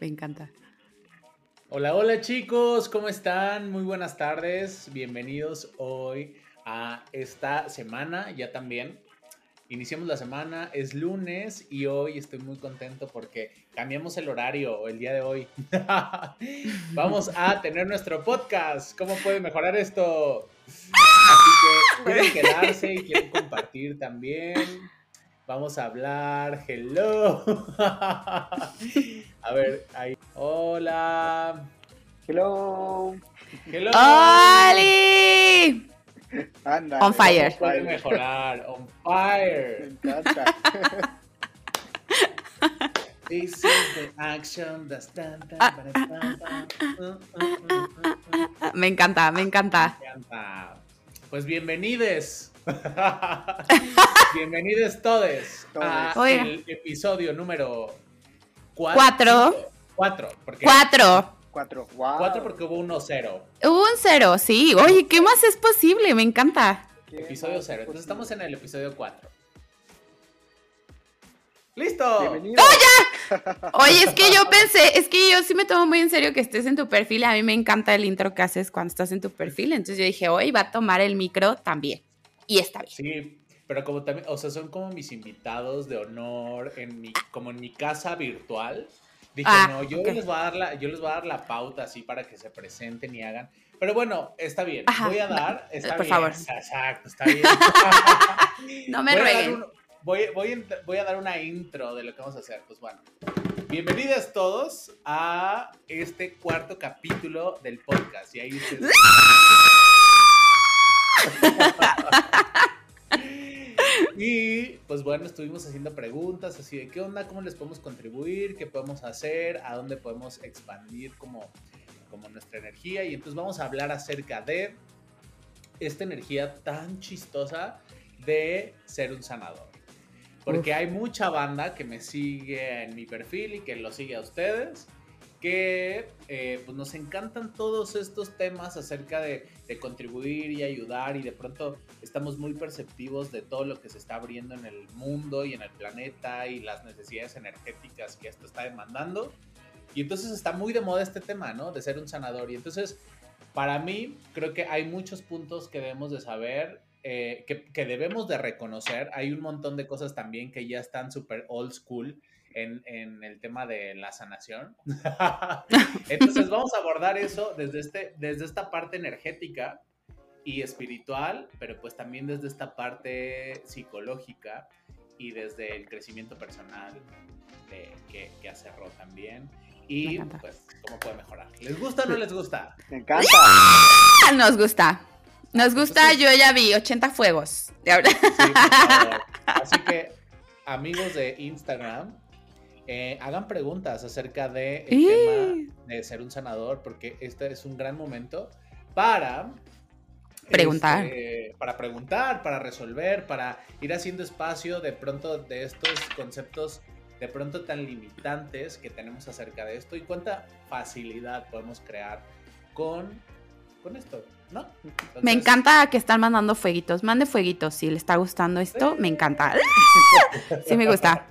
Me encanta. Hola, hola chicos, ¿cómo están? Muy buenas tardes, bienvenidos hoy a esta semana, ya también. Iniciamos la semana, es lunes y hoy estoy muy contento porque cambiamos el horario el día de hoy. Vamos a tener nuestro podcast. ¿Cómo puede mejorar esto? Así que quieren quedarse y quieren compartir también. Vamos a hablar. Hello. A ver, ahí. Hola. Hello. Hello. ¡Oli! Anda. On fire. Puede mejorar. On fire. Me encanta. This is the action that's tan, tan, para, tan, tan. Me encanta, me encanta. Me encanta. Pues bienvenides. bienvenidos todos a Oiga. el episodio número cuatro. Cuatro. Cuatro. Porque, Cuatro. Cuatro. Wow. Cuatro porque hubo uno cero. Hubo un cero, sí. Oye, ¿qué más es posible? Me encanta. ¿Qué Episodio cero. es Entonces estamos en el episodio cuatro. ¡Listo! Bienvenido. Oye, es que yo pensé, es que yo sí me tomo muy en serio que estés en tu perfil. A mí me encanta el intro que haces cuando estás en tu perfil. Entonces yo dije, hoy va a tomar el micro también. Y está bien. Sí, pero como también, o sea, son como mis invitados de honor en mi, como en mi casa virtual. Dije, Ah, no, yo ok. les voy a dar la, yo les voy a dar la pauta así para que se presenten y hagan. Pero bueno, está bien. Ajá, voy a dar, está por bien. favor. Exacto, está bien. No me voy, rueguen. un- voy, voy, voy a dar una intro de lo que vamos a hacer. Pues bueno, bienvenidos todos a este cuarto capítulo del podcast. Y ahí ustedes- Y pues bueno, estuvimos haciendo preguntas así de qué onda, cómo les podemos contribuir, qué podemos hacer, a dónde podemos expandir como, como nuestra energía. Y entonces vamos a hablar acerca de esta energía tan chistosa de ser un sanador. Porque hay mucha banda que me sigue en mi perfil y que lo sigue a ustedes, que eh, pues nos encantan todos estos temas acerca de, contribuir y ayudar y de pronto estamos muy perceptivos de todo lo que se está abriendo en el mundo y en el planeta y las necesidades energéticas que esto está demandando. Y entonces está muy de moda este tema, ¿no? De ser un sanador. Y entonces, para mí, creo que hay muchos puntos que debemos de saber, eh, que, que debemos de reconocer. Hay un montón de cosas también que ya están súper old school en, en el tema de la sanación. entonces, vamos a abordar eso desde, este, desde esta parte energética y espiritual, pero pues también desde esta parte psicológica y desde el crecimiento personal de- que, que hace Ro también. Y pues, ¿cómo puede mejorar? ¿Les gusta o no les gusta? Me encanta. Ah, Nos gusta. Nos gusta, yo ya vi 80 fuegos. De ahora. Sí. Así que, amigos de Instagram, eh, hagan preguntas acerca de tema de ser un sanador, porque este es un gran momento para Preguntar. este, para preguntar, para resolver, para ir haciendo espacio de pronto de estos conceptos de pronto tan limitantes que tenemos acerca de esto y cuánta facilidad podemos crear con, con esto, ¿no? Me encanta que están mandando fueguitos. Mande fueguitos si le está gustando esto. Me encanta. Sí, me gusta.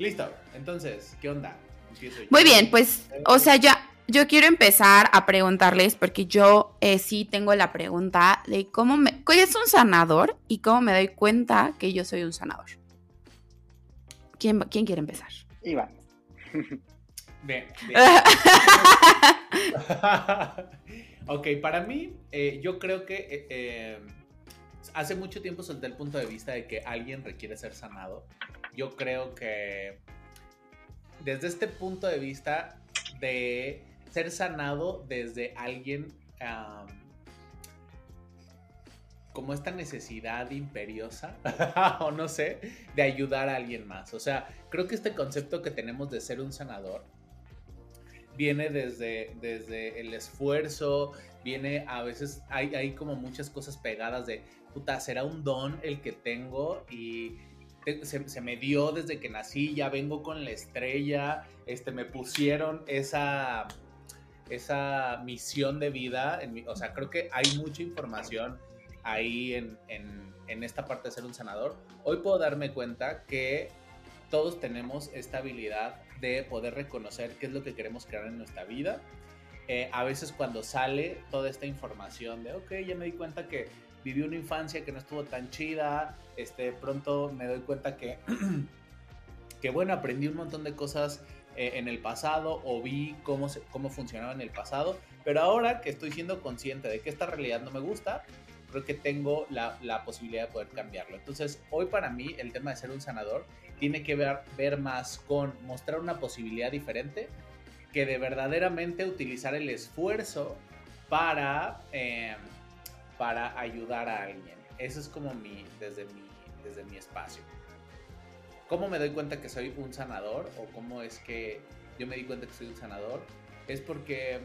Listo, entonces, ¿qué onda? Empiezo yo. Muy bien, pues, o sea, ya. Yo quiero empezar a preguntarles, porque yo eh, sí tengo la pregunta de cómo me. ¿Qué es un sanador? Y cómo me doy cuenta que yo soy un sanador. ¿Quién, quién quiere empezar? Iván. Bien, bien. ok, para mí, eh, yo creo que eh, eh, hace mucho tiempo solté el punto de vista de que alguien requiere ser sanado. Yo creo que desde este punto de vista de ser sanado desde alguien como esta necesidad imperiosa, o no sé, de ayudar a alguien más. O sea, creo que este concepto que tenemos de ser un sanador viene desde, desde el esfuerzo, viene a veces, hay, hay como muchas cosas pegadas de, puta, será un don el que tengo y se, me dio desde que nací, ya vengo con la estrella, este, me pusieron esa, esa misión de vida, en o sea, creo que hay mucha información ahí en, en- en esta parte de ser un sanador. Hoy puedo darme cuenta que todos tenemos esta habilidad de poder reconocer qué es lo que queremos crear en nuestra vida. Eh, a veces cuando sale toda esta información de, ok, ya me di cuenta que viví una infancia que no estuvo tan chida, este, pronto me doy cuenta que, que bueno, aprendí un montón de cosas eh, en el pasado o vi cómo, se, cómo funcionaba en el pasado, pero ahora que estoy siendo consciente de que esta realidad no me gusta, creo que tengo la, la, posibilidad de poder cambiarlo. Entonces, hoy para mí el tema de ser un sanador tiene que ver, ver más con mostrar una posibilidad diferente que de verdaderamente utilizar el esfuerzo para, eh, para ayudar a alguien. Eso es como mi, desde mi, desde mi espacio. ¿Cómo me doy cuenta que soy un sanador? ¿O cómo es que yo me di cuenta que soy un sanador? Es porque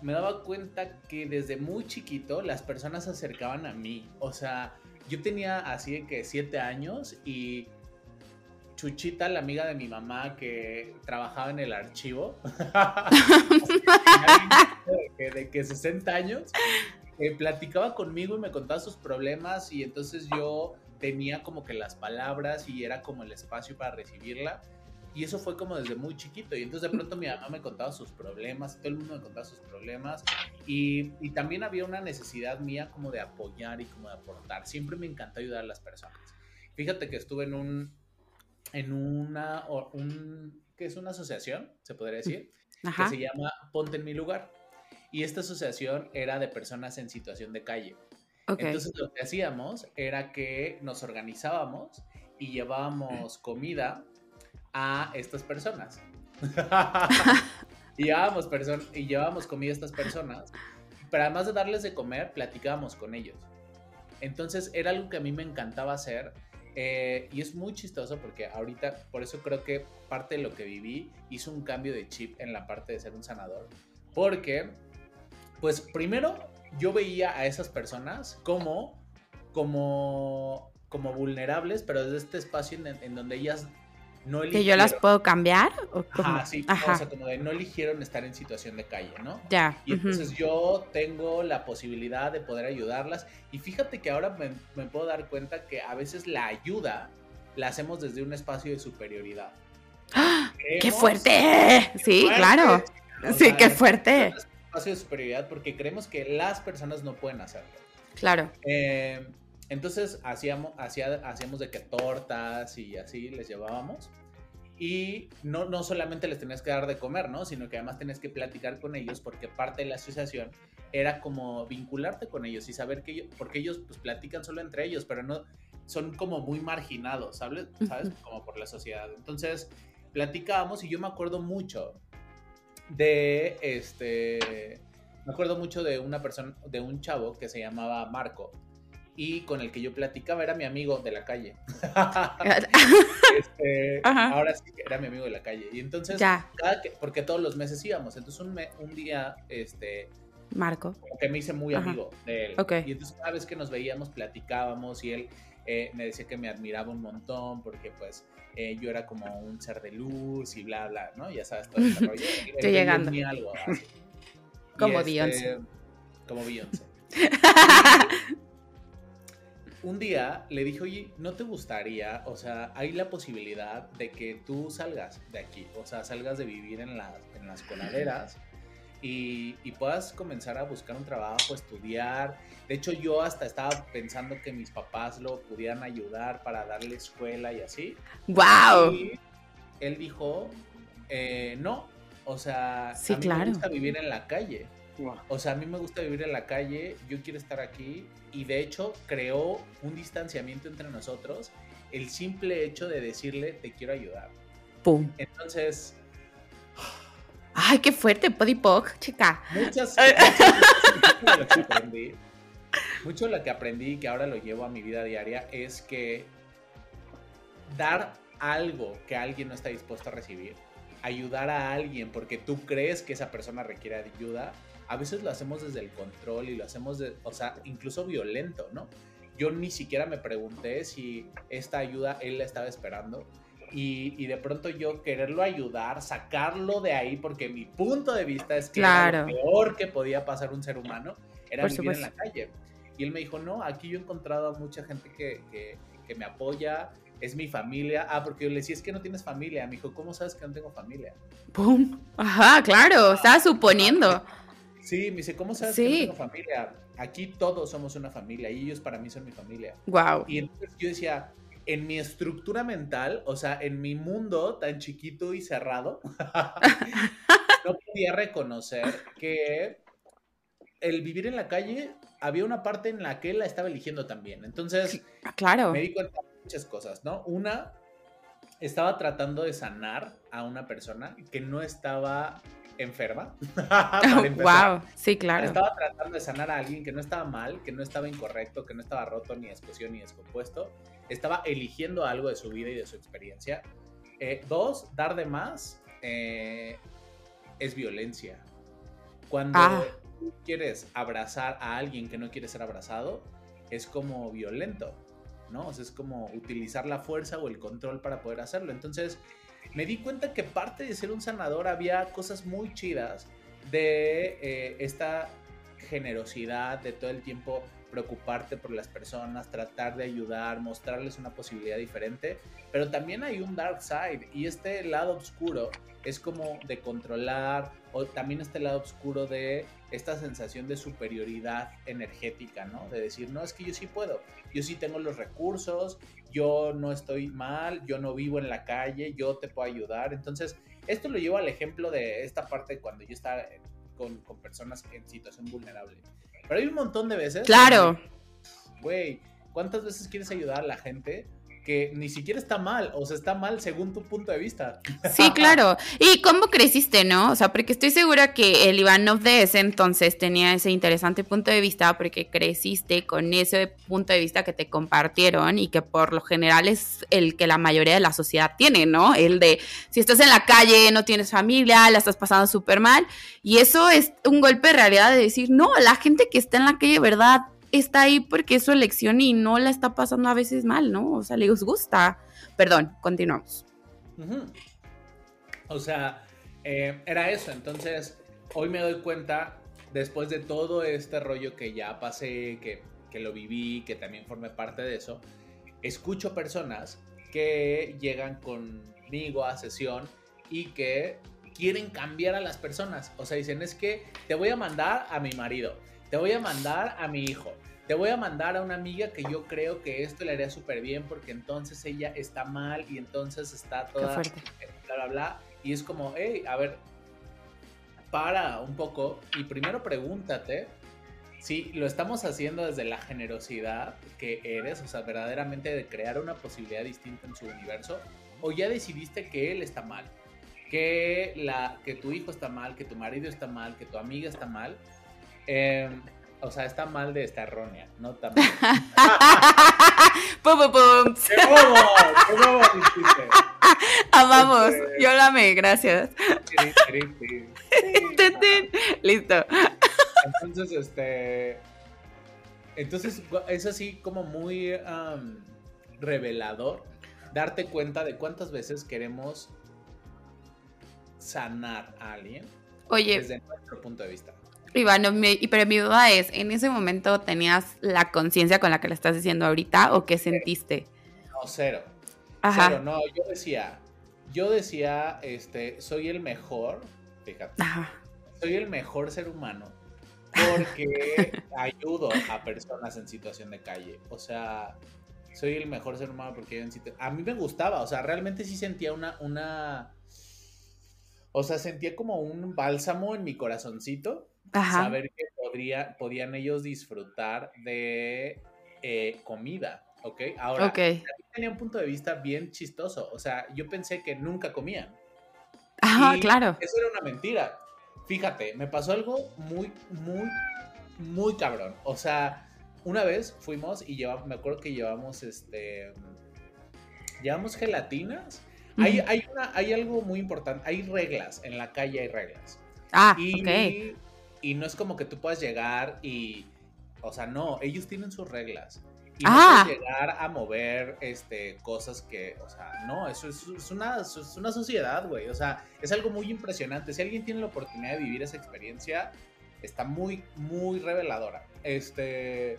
me daba cuenta que desde muy chiquito las personas se acercaban a mí. O sea, yo tenía así de que siete años y Chuchita, la amiga de mi mamá que trabajaba en el archivo, de, que, 60 años, eh, platicaba conmigo y me contaba sus problemas y entonces yo tenía como que las palabras y era como el espacio para recibirla. Y eso fue como desde muy chiquito. Y entonces de pronto mi mamá me contaba sus problemas, todo el mundo me contaba sus problemas. Y, y, también había una necesidad mía como de apoyar y como de aportar. Siempre me encantó ayudar a las personas. Fíjate que estuve en un, en una, un, que es una asociación, se podría decir, que se llama Ponte en mi lugar. Y esta asociación era de personas en situación de calle. Entonces lo que hacíamos era que nos organizábamos y llevábamos comida a estas personas. y, llevábamos y llevábamos comida a estas personas, pero además de darles de comer, platicábamos con ellos. Entonces era algo que a mí me encantaba hacer eh, y es muy chistoso porque ahorita, por eso creo que parte de lo que viví hizo un cambio de chip en la parte de ser un sanador. Porque, pues primero, yo veía a esas personas como, como, como vulnerables, pero desde este espacio en, en donde ellas no ¿Que yo las puedo cambiar? ¿o Ajá, sí, o sea, como de no eligieron estar en situación de calle, ¿no? Ya. Y entonces yo tengo la posibilidad de poder ayudarlas. Y fíjate que ahora me, puedo dar cuenta que a veces la ayuda la hacemos desde un espacio de superioridad. ¡Ah! ¡Qué fuerte! sí, claro. sí, qué fuerte. Espacio de superioridad porque creemos que las personas no pueden hacerlo. Claro. Eh, entonces hacíamos, hacía, hacíamos de que tortas y así les llevábamos. Y no, no solamente les tenías que dar de comer, ¿no? Sino que además tenías que platicar con ellos porque parte de la asociación era como vincularte con ellos y saber que ellos, porque ellos pues platican solo entre ellos, pero no, son como muy marginados, ¿sabes? ¿sabes? Como por la sociedad. Entonces, platicábamos y yo me acuerdo mucho de este, me acuerdo mucho de una persona, de un chavo que se llamaba Marco y con el que yo platicaba era mi amigo de la calle. este, ahora sí que era mi amigo de la calle. Y entonces, Cada que, porque todos los meses íbamos. Entonces, un, un día, este. Marco. que me hice muy amigo de él. Y entonces, cada vez que nos veíamos, platicábamos y él eh, me decía que me admiraba un montón porque, pues, eh, yo era como un ser de luz y bla, bla, ¿no? Ya sabes, todo este rollo. Estoy llegando. Algo, como este, Beyoncé. Como Beyoncé. un día le dije, oye, ¿no te gustaría? O sea, hay la posibilidad de que tú salgas de aquí, o sea, salgas de vivir en, en las coladeras y, y, puedas comenzar a buscar un trabajo, estudiar. De hecho, yo hasta estaba pensando que mis papás lo pudieran ayudar para darle escuela y así. ¡Wow! Y él dijo, eh, no, o sea, sí, a mí claro. me gusta vivir en la calle. O sea, a mí me gusta vivir en la calle, yo quiero estar aquí y de hecho creó un distanciamiento entre nosotros el simple hecho de decirle te quiero ayudar. ¡Pum! Entonces... ¡Ay, qué fuerte, Podipoc, chica! Muchas, mucho lo que aprendí, mucho lo que aprendí que ahora lo llevo a mi vida diaria es que dar algo que alguien no está dispuesto a recibir, ayudar a alguien porque tú crees que esa persona requiere ayuda, a veces lo hacemos desde el control y lo hacemos, de, o sea, incluso violento, ¿no? Yo ni siquiera me pregunté si esta ayuda él la estaba esperando. Y, y, de pronto yo quererlo ayudar, sacarlo de ahí, porque mi punto de vista es que lo peor que podía pasar un ser humano era vivir en la calle. Y él me dijo, no, aquí yo he encontrado a mucha gente que, que, que me apoya, es mi familia. Ah, porque yo le decía, es que no tienes familia. Me dijo, ¿cómo sabes que no tengo familia? ¡Pum! Ajá, claro, estaba suponiendo. Sí, me dice, ¿cómo sabes que no tengo familia? Aquí todos somos una familia y ellos para mí son mi familia. Wow. Y entonces yo decía, en mi estructura mental, o sea, en mi mundo tan chiquito y cerrado, no podía reconocer que el vivir en la calle había una parte en la que él la estaba eligiendo también. Entonces, claro. me di cuenta de muchas cosas, ¿no? Una, estaba tratando de sanar a una persona que no estaba enferma. wow, sí, claro. Estaba tratando de sanar a alguien que no estaba mal, que no estaba incorrecto, que no estaba roto, ni explosión, ni descompuesto. Estaba eligiendo algo de su vida y de su experiencia. Eh, dos, dar de más eh, es violencia. Cuando ah. quieres abrazar a alguien que no quiere ser abrazado, es como violento, ¿no? O sea, es como utilizar la fuerza o el control para poder hacerlo. Entonces, me di cuenta que parte de ser un sanador había cosas muy chidas de eh, esta generosidad, de todo el tiempo preocuparte por las personas, tratar de ayudar, mostrarles una posibilidad diferente, pero también hay un dark side y este lado oscuro es como de controlar o también este lado oscuro de esta sensación de superioridad energética, ¿no? De decir, no, es que yo sí puedo, yo sí tengo los recursos, yo no estoy mal, yo no vivo en la calle, yo te puedo ayudar. Entonces, esto lo llevo al ejemplo de esta parte cuando yo estaba con, con personas en situación vulnerable. Pero hay un montón de veces. Claro. Güey, ¿cuántas veces quieres ayudar a la gente? Que ni siquiera está mal, o sea, está mal según tu punto de vista. Sí, claro. ¿Y cómo creciste, no? O sea, porque estoy segura que el Ivanov de ese entonces tenía ese interesante punto de vista porque creciste con ese punto de vista que te compartieron y que por lo general es el que la mayoría de la sociedad tiene, ¿no? El de si estás en la calle, no tienes familia, la estás pasando súper mal. Y eso es un golpe de realidad de decir, no, la gente que está en la calle, ¿verdad? Está ahí porque es su elección y no la está pasando a veces mal, ¿no? O sea, les gusta. Perdón, continuamos. O sea, eh, era eso. Entonces, hoy me doy cuenta, después de todo este rollo que ya pasé, que, que lo viví, que también formé parte de eso, escucho personas que llegan conmigo a sesión y que quieren cambiar a las personas. O sea, dicen, es que te voy a mandar a mi marido te voy a mandar a mi hijo. Te voy a mandar a una amiga que yo creo que esto le haría súper bien porque entonces ella está mal y entonces está toda bla bla bla y es como, hey, a ver, para un poco y primero pregúntate si lo estamos haciendo desde la generosidad que eres, o sea, verdaderamente de crear una posibilidad distinta en su universo, o ya decidiste que él está mal, que, la, que tu hijo está mal, que tu marido está mal, que tu amiga está mal, Em, o sea, está mal de esta errónea, no tan mal. ¡Pum, pum, pum! ¡Qué bobo! ¡Qué bobo Amamos, este, yo la amé, gracias. Listo. Entonces, este. Entonces, es así como muy revelador darte cuenta de cuántas veces queremos sanar a alguien Oye, desde nuestro punto de vista. Iván, pero mi duda es, ¿en ese momento tenías la conciencia con la que le estás diciendo ahorita o qué sentiste? No, cero. Ajá. Cero, no, yo decía, yo decía, este, soy el mejor, fíjate, Ajá. soy el mejor ser humano porque ayudo a personas en situación de calle. O sea, soy el mejor ser humano porque yo en A mí me gustaba, o sea, realmente sí sentía una, una... O sea, sentía como un bálsamo en mi corazoncito saber que podría, podían ellos disfrutar de eh, comida, ¿ok? Ahora, tenía un punto de vista bien chistoso, o sea, yo pensé que nunca comían. Ah, claro. Eso era una mentira. Fíjate, me pasó algo muy, muy, muy cabrón. O sea, una vez fuimos y llevamos, me acuerdo que llevamos este, llevamos gelatinas. hay, hay, una, hay algo muy importante, hay reglas, en la calle hay reglas. Ah, y y no es como que tú puedas llegar y, o sea, no, ellos tienen sus reglas. Y no ah. puedes llegar a mover este, cosas que, o sea, no, eso es, una, es una sociedad, güey. O sea, es algo muy impresionante. Si alguien tiene la oportunidad de vivir esa experiencia, está muy, muy reveladora. Este,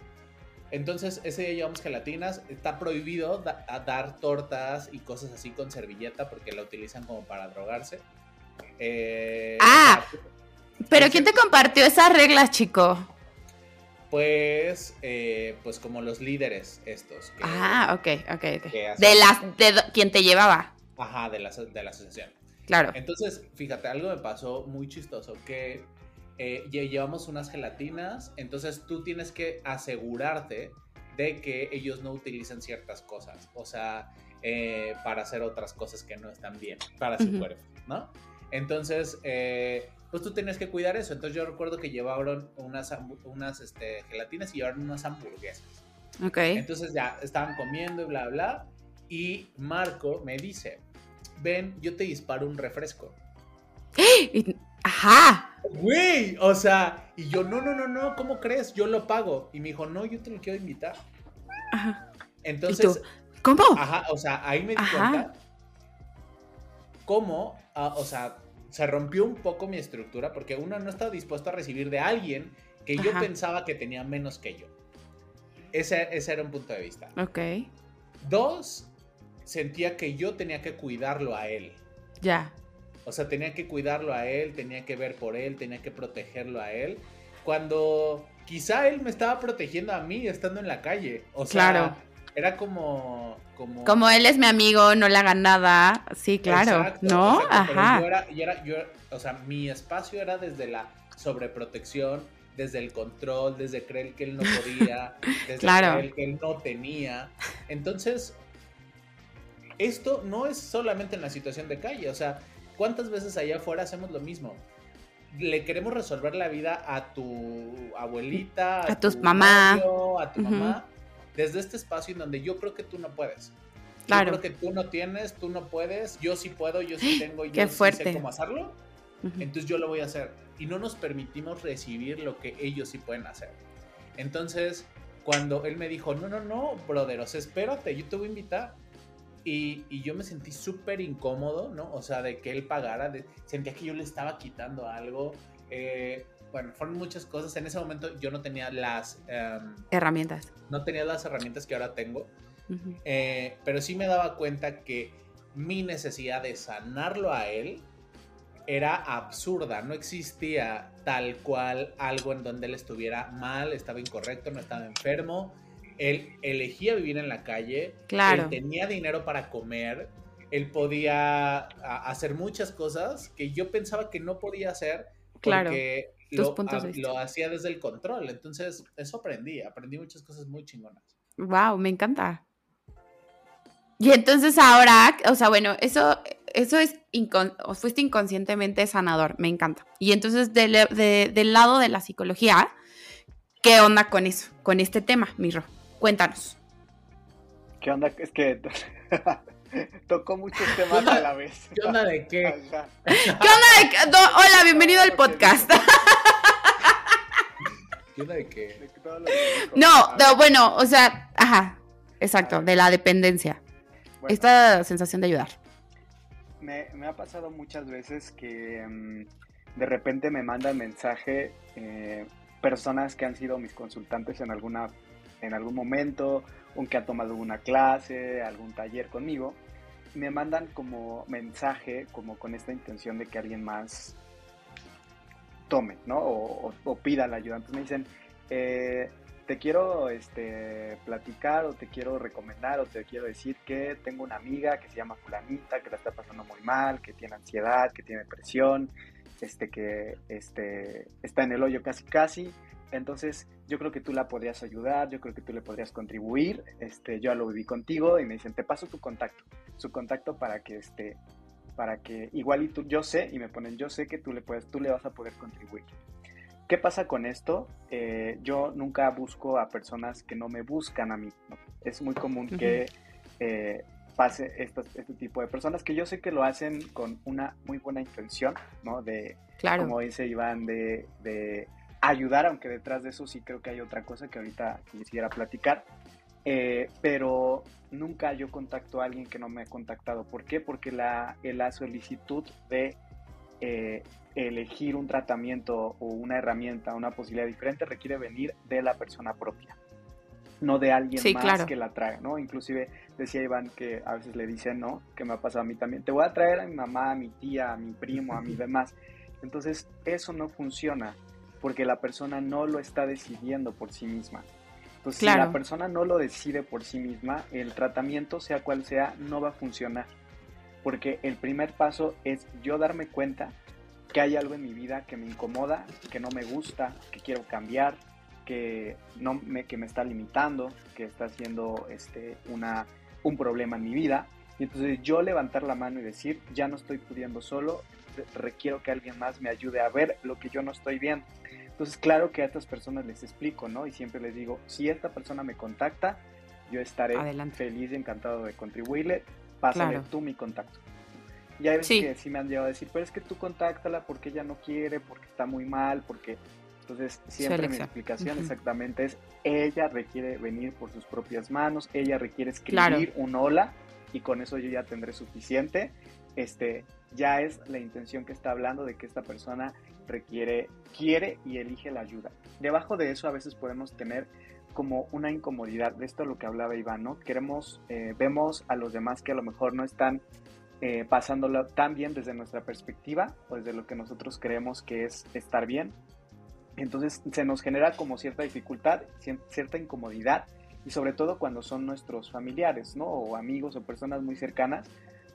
Entonces, ese día llevamos gelatinas. Está prohibido da- a dar tortas y cosas así con servilleta porque la utilizan como para drogarse. Eh, Ah. Pero ¿quién te compartió esas reglas, chico? pues, eh, pues como los líderes estos. que- Ah, ok, ok, ok. De las, de quien te llevaba, Ajá, de la, de la asociación. claro. Entonces, fíjate, algo me pasó muy chistoso, que eh, lle- llevamos unas gelatinas, entonces tú tienes que asegurarte de que ellos no utilizan ciertas cosas, o sea, eh, para hacer otras cosas que no están bien para su cuerpo, ¿no? Entonces, eh, pues tú tienes que cuidar eso. Entonces yo recuerdo que llevaron unas, unas este, gelatinas y llevaron unas hamburguesas. Ok. Entonces ya estaban comiendo y bla, bla. Y Marco me dice, ven, yo te disparo un refresco. Ajá. Güey, o sea, y yo, no, no, no, no, ¿cómo crees? Yo lo pago. Y me dijo, no, yo te lo quiero invitar. Ajá. Entonces? ¿Cómo? ajá, o sea, ahí me di Ajá. cuenta cómo, ah, o sea, se rompió un poco mi estructura porque uno no estaba dispuesto a recibir de alguien que yo Ajá. pensaba que tenía menos que yo. Ese, ese era un punto de vista. Ok. Dos, sentía que yo tenía que cuidarlo a él. Ya. O sea, tenía que cuidarlo a él, tenía que ver por él, tenía que protegerlo a él. Cuando quizá él me estaba protegiendo a mí estando en la calle. O sea, Claro. Era como... Como, Como él es mi amigo, no le hagan nada. Sí, claro. Exacto, ¿No? exacto, Ajá. Yo era, yo era- yo o sea, mi espacio era desde la sobreprotección, desde el control, desde creer que él no podía, desde Claro. creer que él no tenía. Entonces, esto no es solamente en la situación de calle, o sea, ¿cuántas veces allá afuera hacemos lo mismo? Le queremos resolver la vida a tu abuelita, A tus tu mamá. novio, a tu mamá, desde este espacio en donde yo creo que tú no puedes. Claro. Yo creo que tú no tienes, tú no puedes, yo sí puedo, yo sí tengo, yo Qué sí fuerte. sé cómo hacerlo, Ujú. entonces yo lo voy a hacer. Y no nos permitimos recibir lo que ellos sí pueden hacer. Entonces, cuando él me dijo, no, no, no, brother, o sea, espérate, yo te voy a invitar. Y, y yo me sentí súper incómodo, ¿no? O sea, de que él pagara, de- sentía que yo le estaba quitando algo. eh, bueno, fueron muchas cosas. En ese momento yo no tenía las, em, Herramientas. no tenía las herramientas que ahora tengo. Eh, pero sí me daba cuenta que mi necesidad de sanarlo a él era absurda. No existía tal cual algo en donde él estuviera mal, estaba incorrecto, no estaba enfermo. Él elegía vivir en la calle. Claro. Él tenía dinero para comer. Él podía hacer muchas cosas que yo pensaba que no podía hacer Claro. porque Tus lo, puntos a- de vista. lo hacía desde el control. Entonces, eso aprendí. Aprendí muchas cosas muy chingonas. Wow, me encanta. Y entonces ahora, o sea, bueno, eso, eso es incon- fuiste inconscientemente sanador, me encanta. Y entonces del, de- del lado de la psicología, ¿qué onda con eso, con este tema, Mirro? Cuéntanos. ¿Qué onda? Es que tocó muchos temas onda? a la vez. ¿Qué onda de qué? Ajá. ¿Qué onda? de- no, hola, bienvenido al podcast. ¿Qué onda de qué? De. No, bueno, o sea, ajá, exacto, de la dependencia. bueno, Esta sensación de ayudar. me, me ha pasado muchas veces que mm, de repente me mandan mensaje eh, personas que han sido mis consultantes en alguna en algún momento, o que han tomado alguna clase, algún taller conmigo, me mandan como mensaje, como con esta intención de que alguien más tome, ¿no? O, pida la ayuda. Entonces me dicen, eh, te quiero este, platicar o te quiero recomendar o te quiero decir que tengo una amiga que se llama fulanita, que la está pasando muy mal, que tiene ansiedad, que tiene depresión, este, que este, está en el hoyo casi casi. Entonces yo creo que tú la podrías ayudar, yo creo que tú le podrías contribuir. Este, yo lo viví contigo y me dicen, te paso tu contacto, su contacto para que este, para que igual y tú, yo sé, y me ponen, yo sé que tú le puedes, tú le vas a poder contribuir. ¿Qué pasa con esto? Eh, yo nunca busco a personas que no me buscan a mí. ¿no? Es muy común que eh, pase este tipo de personas que yo sé que lo hacen con una muy buena intención, ¿no? De, Claro. como dice Iván, de, de ayudar, aunque detrás de eso sí creo que hay otra cosa que ahorita quisiera platicar. Eh, pero nunca yo contacto a alguien que no me ha contactado. ¿Por qué? Porque la, la solicitud de eh, elegir un tratamiento o una herramienta, una posibilidad diferente, requiere venir de la persona propia. no de alguien más que la traiga, ¿no? Inclusive decía Iván que a veces le dicen, ¿no? Que me ha pasado a mí también, te voy a traer a mi mamá, a mi tía, a mi primo, a mi demás. Entonces, eso no funciona porque la persona no lo está decidiendo por sí misma. Entonces, si la persona no lo decide por sí misma, el tratamiento, sea cual sea, no va a funcionar. Porque el primer paso es yo darme cuenta que hay algo en mi vida que me incomoda, que no me gusta, que quiero cambiar, que, no me, que me está limitando, que está siendo este, una, un problema en mi vida. Y entonces yo levantar la mano y decir, ya no estoy pudiendo solo, requiero que alguien más me ayude a ver lo que yo no estoy viendo. Entonces, claro que a estas personas les explico, ¿no? Y siempre les digo, si esta persona me contacta, yo estaré feliz y encantado de contribuirle. Pásale tú mi contacto. Y hay veces que sí me han llegado a decir, pero es que tú contáctala porque ella no quiere, porque está muy mal, porque... Entonces, siempre mi explicación exactamente es, ella requiere venir por sus propias manos, ella requiere escribir un hola y con eso yo ya tendré suficiente. Este, ya es la intención que está hablando de que esta persona requiere, quiere y elige la ayuda. Debajo de eso a veces podemos tener como una incomodidad, de esto es lo que hablaba Iván, ¿no? Queremos, eh, vemos a los demás que a lo mejor no están eh, pasándolo tan bien desde nuestra perspectiva o desde lo que nosotros creemos que es estar bien. Entonces se nos genera como cierta dificultad, cierta incomodidad y sobre todo cuando son nuestros familiares, ¿no? O amigos o personas muy cercanas,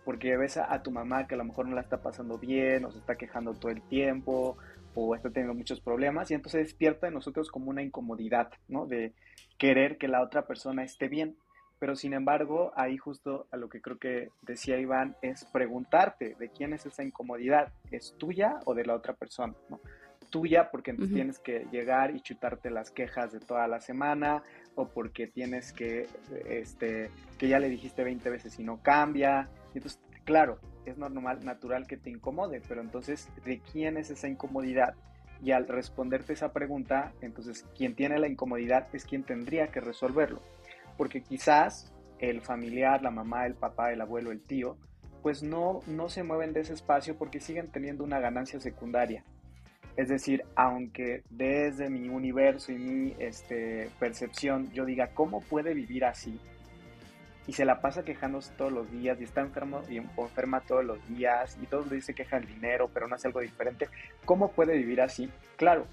porque ves a, tu mamá que a lo mejor no la está pasando bien o se está quejando todo el tiempo o está teniendo muchos problemas y entonces despierta en nosotros como una incomodidad, ¿no? De querer que la otra persona esté bien. Pero sin embargo, ahí justo a lo que creo que decía Iván es preguntarte de quién es esa incomodidad, ¿es tuya o de la otra persona? ¿no? Tuya porque tienes que llegar y chutarte las quejas de toda la semana o porque tienes que, este, que ya le dijiste 20 veces y no cambia. Entonces, claro, es normal, natural que te incomode, pero entonces, ¿de quién es esa incomodidad? Y al responderte esa pregunta, entonces quien tiene la incomodidad es quien tendría que resolverlo porque quizás el familiar, la mamá, el papá, el abuelo, el tío, pues no, no se mueven de ese espacio porque siguen teniendo una ganancia secundaria. Es decir, aunque desde mi universo y mi este, percepción yo diga, ¿cómo puede vivir así? Y se la pasa quejándose todos los días y está enfermo y enferma todos los días y todos le dice queja el dinero, pero no hace algo diferente. ¿Cómo puede vivir así? Claro,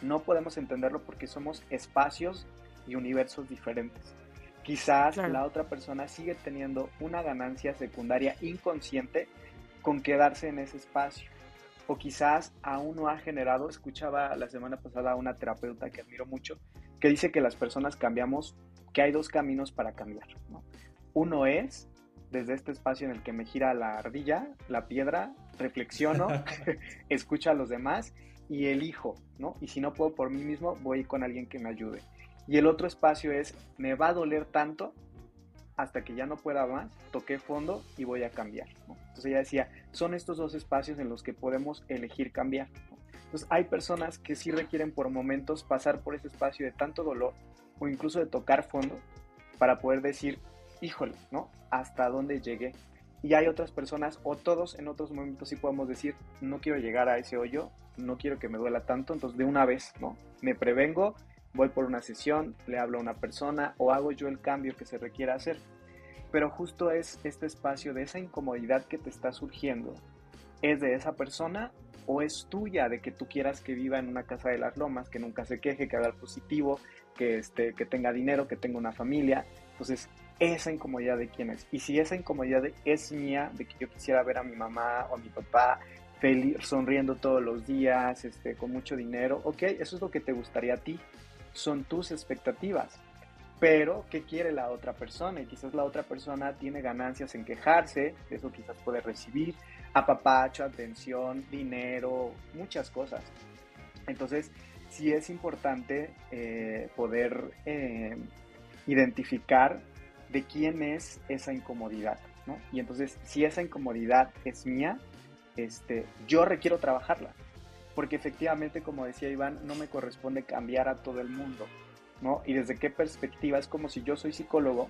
no podemos entenderlo porque somos espacios y universos diferentes. Quizás la otra persona sigue teniendo una ganancia secundaria inconsciente con quedarse en ese espacio. O quizás aún no ha generado, escuchaba la semana pasada a una terapeuta que admiro mucho, que dice que las personas cambiamos, que hay dos caminos para cambiar. Uno es desde este espacio en el que me gira la ardilla, la piedra, reflexiono, escucho a los demás y elijo, ¿no? Y si no puedo por mí mismo, voy con alguien que me ayude. Y el otro espacio es, me va a doler tanto hasta que ya no pueda más, toqué fondo y voy a cambiar. Entonces ella decía, son estos dos espacios en los que podemos elegir cambiar. Entonces hay personas que sí requieren por momentos pasar por ese espacio de tanto dolor o incluso de tocar fondo para poder decir, híjole, ¿no? ¿Hasta dónde llegué? Y hay otras personas, o todos en otros momentos sí podemos decir, no quiero llegar a ese hoyo, no quiero que me duela tanto, entonces de una vez, ¿no? Me prevengo voy por una sesión, le hablo a una persona o hago yo el cambio que se requiera hacer. Pero justo es este espacio de esa incomodidad que te está surgiendo. ¿Es de esa persona o es tuya de que tú quieras que viva en una casa de las lomas, que nunca se queje, que haga positivo, que, este, que tenga dinero, que tenga una familia? Entonces, esa incomodidad de quién es. Y si esa incomodidad es mía, de que yo quisiera ver a mi mamá o a mi papá feliz, sonriendo todos los días, este, con mucho dinero, ok, eso es lo que te gustaría a ti son tus expectativas. Pero, ¿qué quiere la otra persona? Y quizás la otra persona tiene ganancias en quejarse, eso quizás puede recibir apapacho, atención, dinero, muchas cosas. Entonces, sí es importante eh, poder eh, identificar de quién es esa incomodidad, ¿no? Y entonces, si esa incomodidad es mía, este, yo requiero trabajarla porque efectivamente, como decía Iván, no me corresponde cambiar a todo el mundo, ¿no? Y desde qué perspectiva es como si yo soy psicólogo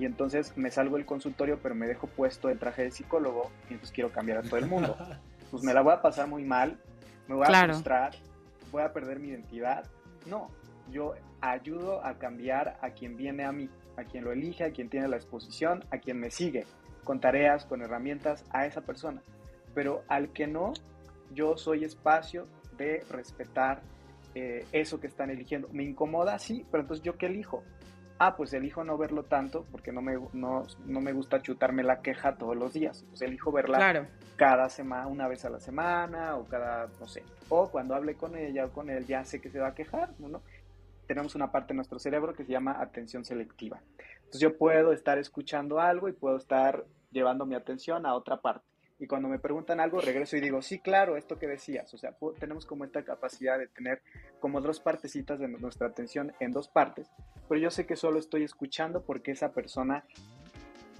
y entonces me salgo del consultorio, pero me dejo puesto el traje de psicólogo y entonces quiero cambiar a todo el mundo. Pues me la voy a pasar muy mal, me voy a frustrar, voy a perder mi identidad. No, yo ayudo a cambiar a quien viene a mí, a quien lo elige, a quien tiene la exposición, a quien me sigue, con tareas, con herramientas, a esa persona. Pero al que no, yo soy espacio de respetar eh, eso que están eligiendo. Me incomoda, sí, pero entonces yo qué elijo? Ah, pues elijo no verlo tanto porque no me, no, me gusta chutarme la queja todos los días. Pues elijo verla cada semana, una vez a la semana o cada, no sé. O cuando hable con ella o con él ya sé que se va a quejar, ¿no? Tenemos una parte de nuestro cerebro que se llama atención selectiva. Entonces yo puedo estar escuchando algo y puedo estar llevando mi atención a otra parte y cuando me preguntan algo regreso y digo, sí, claro, esto que decías, o sea, tenemos como esta capacidad de tener como dos partecitas de nuestra atención en dos partes, pero yo sé que solo estoy escuchando porque esa persona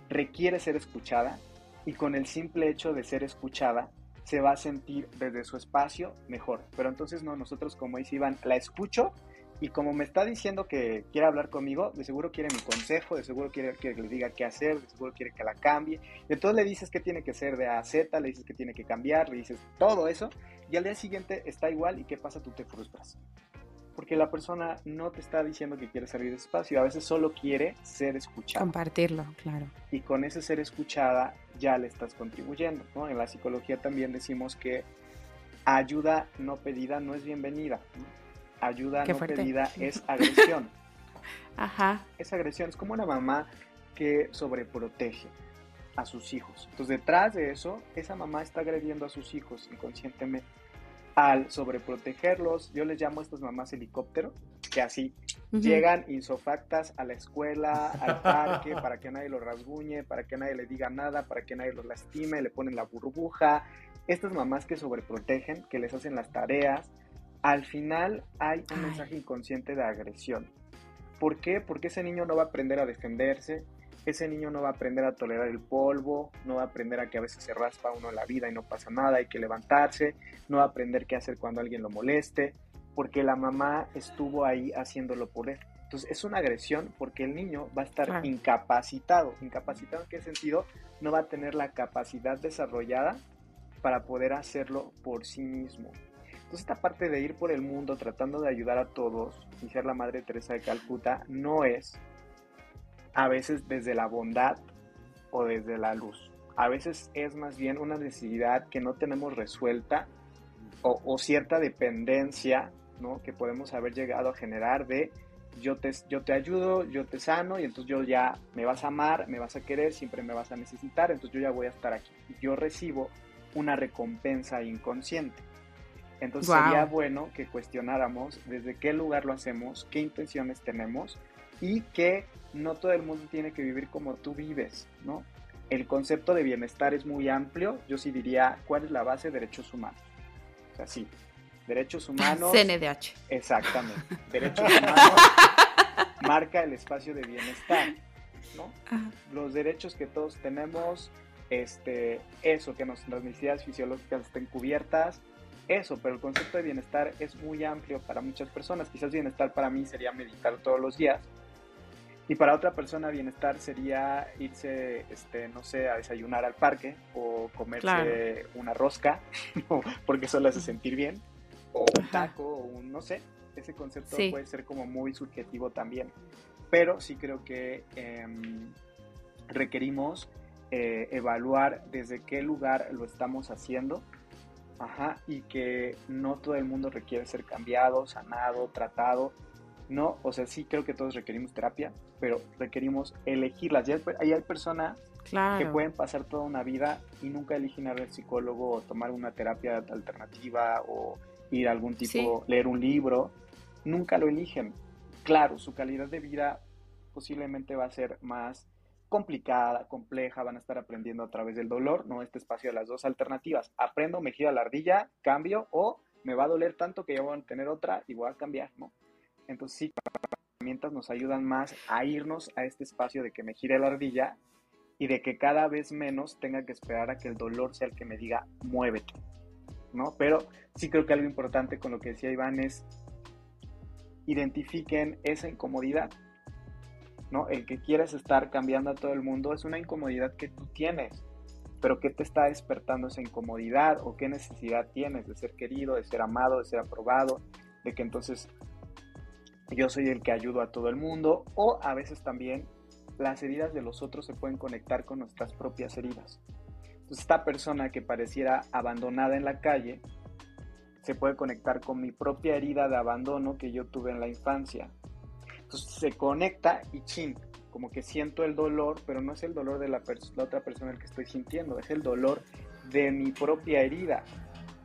requiere ser escuchada y con el simple hecho de ser escuchada se va a sentir desde su espacio mejor. Pero entonces no, nosotros como dice Iván, la escucho y como me está diciendo que quiere hablar conmigo, de seguro quiere mi consejo, de seguro quiere que le diga qué hacer, de seguro quiere que la cambie. Entonces le dices que tiene que ser de A a Z, le dices que tiene que cambiar, le dices todo eso, y al día siguiente está igual y qué pasa, tú te frustras. Porque la persona no te está diciendo que quiere salir de espacio, a veces solo quiere ser escuchada. Compartirlo, claro. Y con ese ser escuchada ya le estás contribuyendo. ¿no? En la psicología también decimos que ayuda no pedida no es bienvenida. ¿no? Ayuda no pedida es agresión. Ajá. Es agresión, es como una mamá que sobreprotege a sus hijos. Entonces, detrás de eso, esa mamá está agrediendo a sus hijos inconscientemente. Al sobreprotegerlos, yo les llamo a estas mamás helicóptero, que así llegan insofactas a la escuela, al parque, para que nadie los rasguñe, para que nadie le diga nada, para que nadie los lastime, le ponen la burbuja. Estas mamás que sobreprotegen, que les hacen las tareas, al final hay un mensaje inconsciente de agresión. ¿Por qué? Porque ese niño no va a aprender a defenderse, ese niño no va a aprender a tolerar el polvo, no va a aprender a que a veces se raspa uno la vida y no pasa nada, hay que levantarse, no va a aprender qué hacer cuando alguien lo moleste, porque la mamá estuvo ahí haciéndolo por él. Entonces es una agresión porque el niño va a estar incapacitado. ¿Incapacitado en qué sentido? No va a tener la capacidad desarrollada para poder hacerlo por sí mismo. Entonces esta parte de ir por el mundo tratando de ayudar a todos y ser la Madre Teresa de Calcuta no es a veces desde la bondad o desde la luz. A veces es más bien una necesidad que no tenemos resuelta o, cierta dependencia ¿no? que podemos haber llegado a generar de yo te, yo te ayudo, yo te sano y entonces yo ya me vas a amar, me vas a querer, siempre me vas a necesitar, entonces yo ya voy a estar aquí. Yo recibo una recompensa inconsciente. Entonces sería bueno que cuestionáramos desde qué lugar lo hacemos, qué intenciones tenemos y que no todo el mundo tiene que vivir como tú vives, ¿no? El concepto de bienestar es muy amplio. Yo sí diría, ¿cuál es la base? de Derechos humanos. O sea, sí, derechos humanos. CNDH. Exactamente. Derechos humanos marca el espacio de bienestar, ¿no? Los derechos que todos tenemos, este, eso, que nuestras necesidades fisiológicas estén cubiertas, eso, pero el concepto de bienestar es muy amplio para muchas personas. Quizás bienestar para mí sería meditar todos los días. Y para otra persona bienestar sería irse, este, no sé, a desayunar al parque o comerse una rosca, porque eso le hace sentir bien, o un taco, o un, no sé, ese concepto puede ser como muy subjetivo también. Pero sí creo que em, requerimos eh, evaluar desde qué lugar lo estamos haciendo Ajá, y que no todo el mundo requiere ser cambiado, sanado, tratado. No, o sea, sí creo que todos requerimos terapia, pero requerimos elegirlas. Y hay, hay personas que pueden pasar toda una vida y nunca eligen ir al psicólogo o tomar una terapia alternativa o ir a algún tipo, leer un libro. Nunca lo eligen. Claro, su calidad de vida posiblemente va a ser más complicada, compleja, van a estar aprendiendo a través del dolor, ¿no? Este espacio de las dos alternativas. Aprendo, me gira la ardilla, cambio, o me va a doler tanto que ya voy a tener otra y voy a cambiar, ¿no? Entonces sí, herramientas nos ayudan más a irnos a este espacio de que me gire la ardilla y de que cada vez menos tenga que esperar a que el dolor sea el que me diga, muévete, ¿no? Pero sí creo que algo importante con lo que decía Iván es identifiquen esa incomodidad El que quieres estar cambiando a todo el mundo es una incomodidad que tú tienes, pero ¿qué te está despertando esa incomodidad o qué necesidad tienes de ser querido, de ser amado, de ser aprobado, de que entonces yo soy el que ayudo a todo el mundo o a veces también las heridas de los otros se pueden conectar con nuestras propias heridas. Entonces esta persona que pareciera abandonada en la calle se puede conectar con mi propia herida de abandono que yo tuve en la infancia. Entonces se conecta y chin, como que siento el dolor, pero no es el dolor de la, la otra persona el que estoy sintiendo, es el dolor de mi propia herida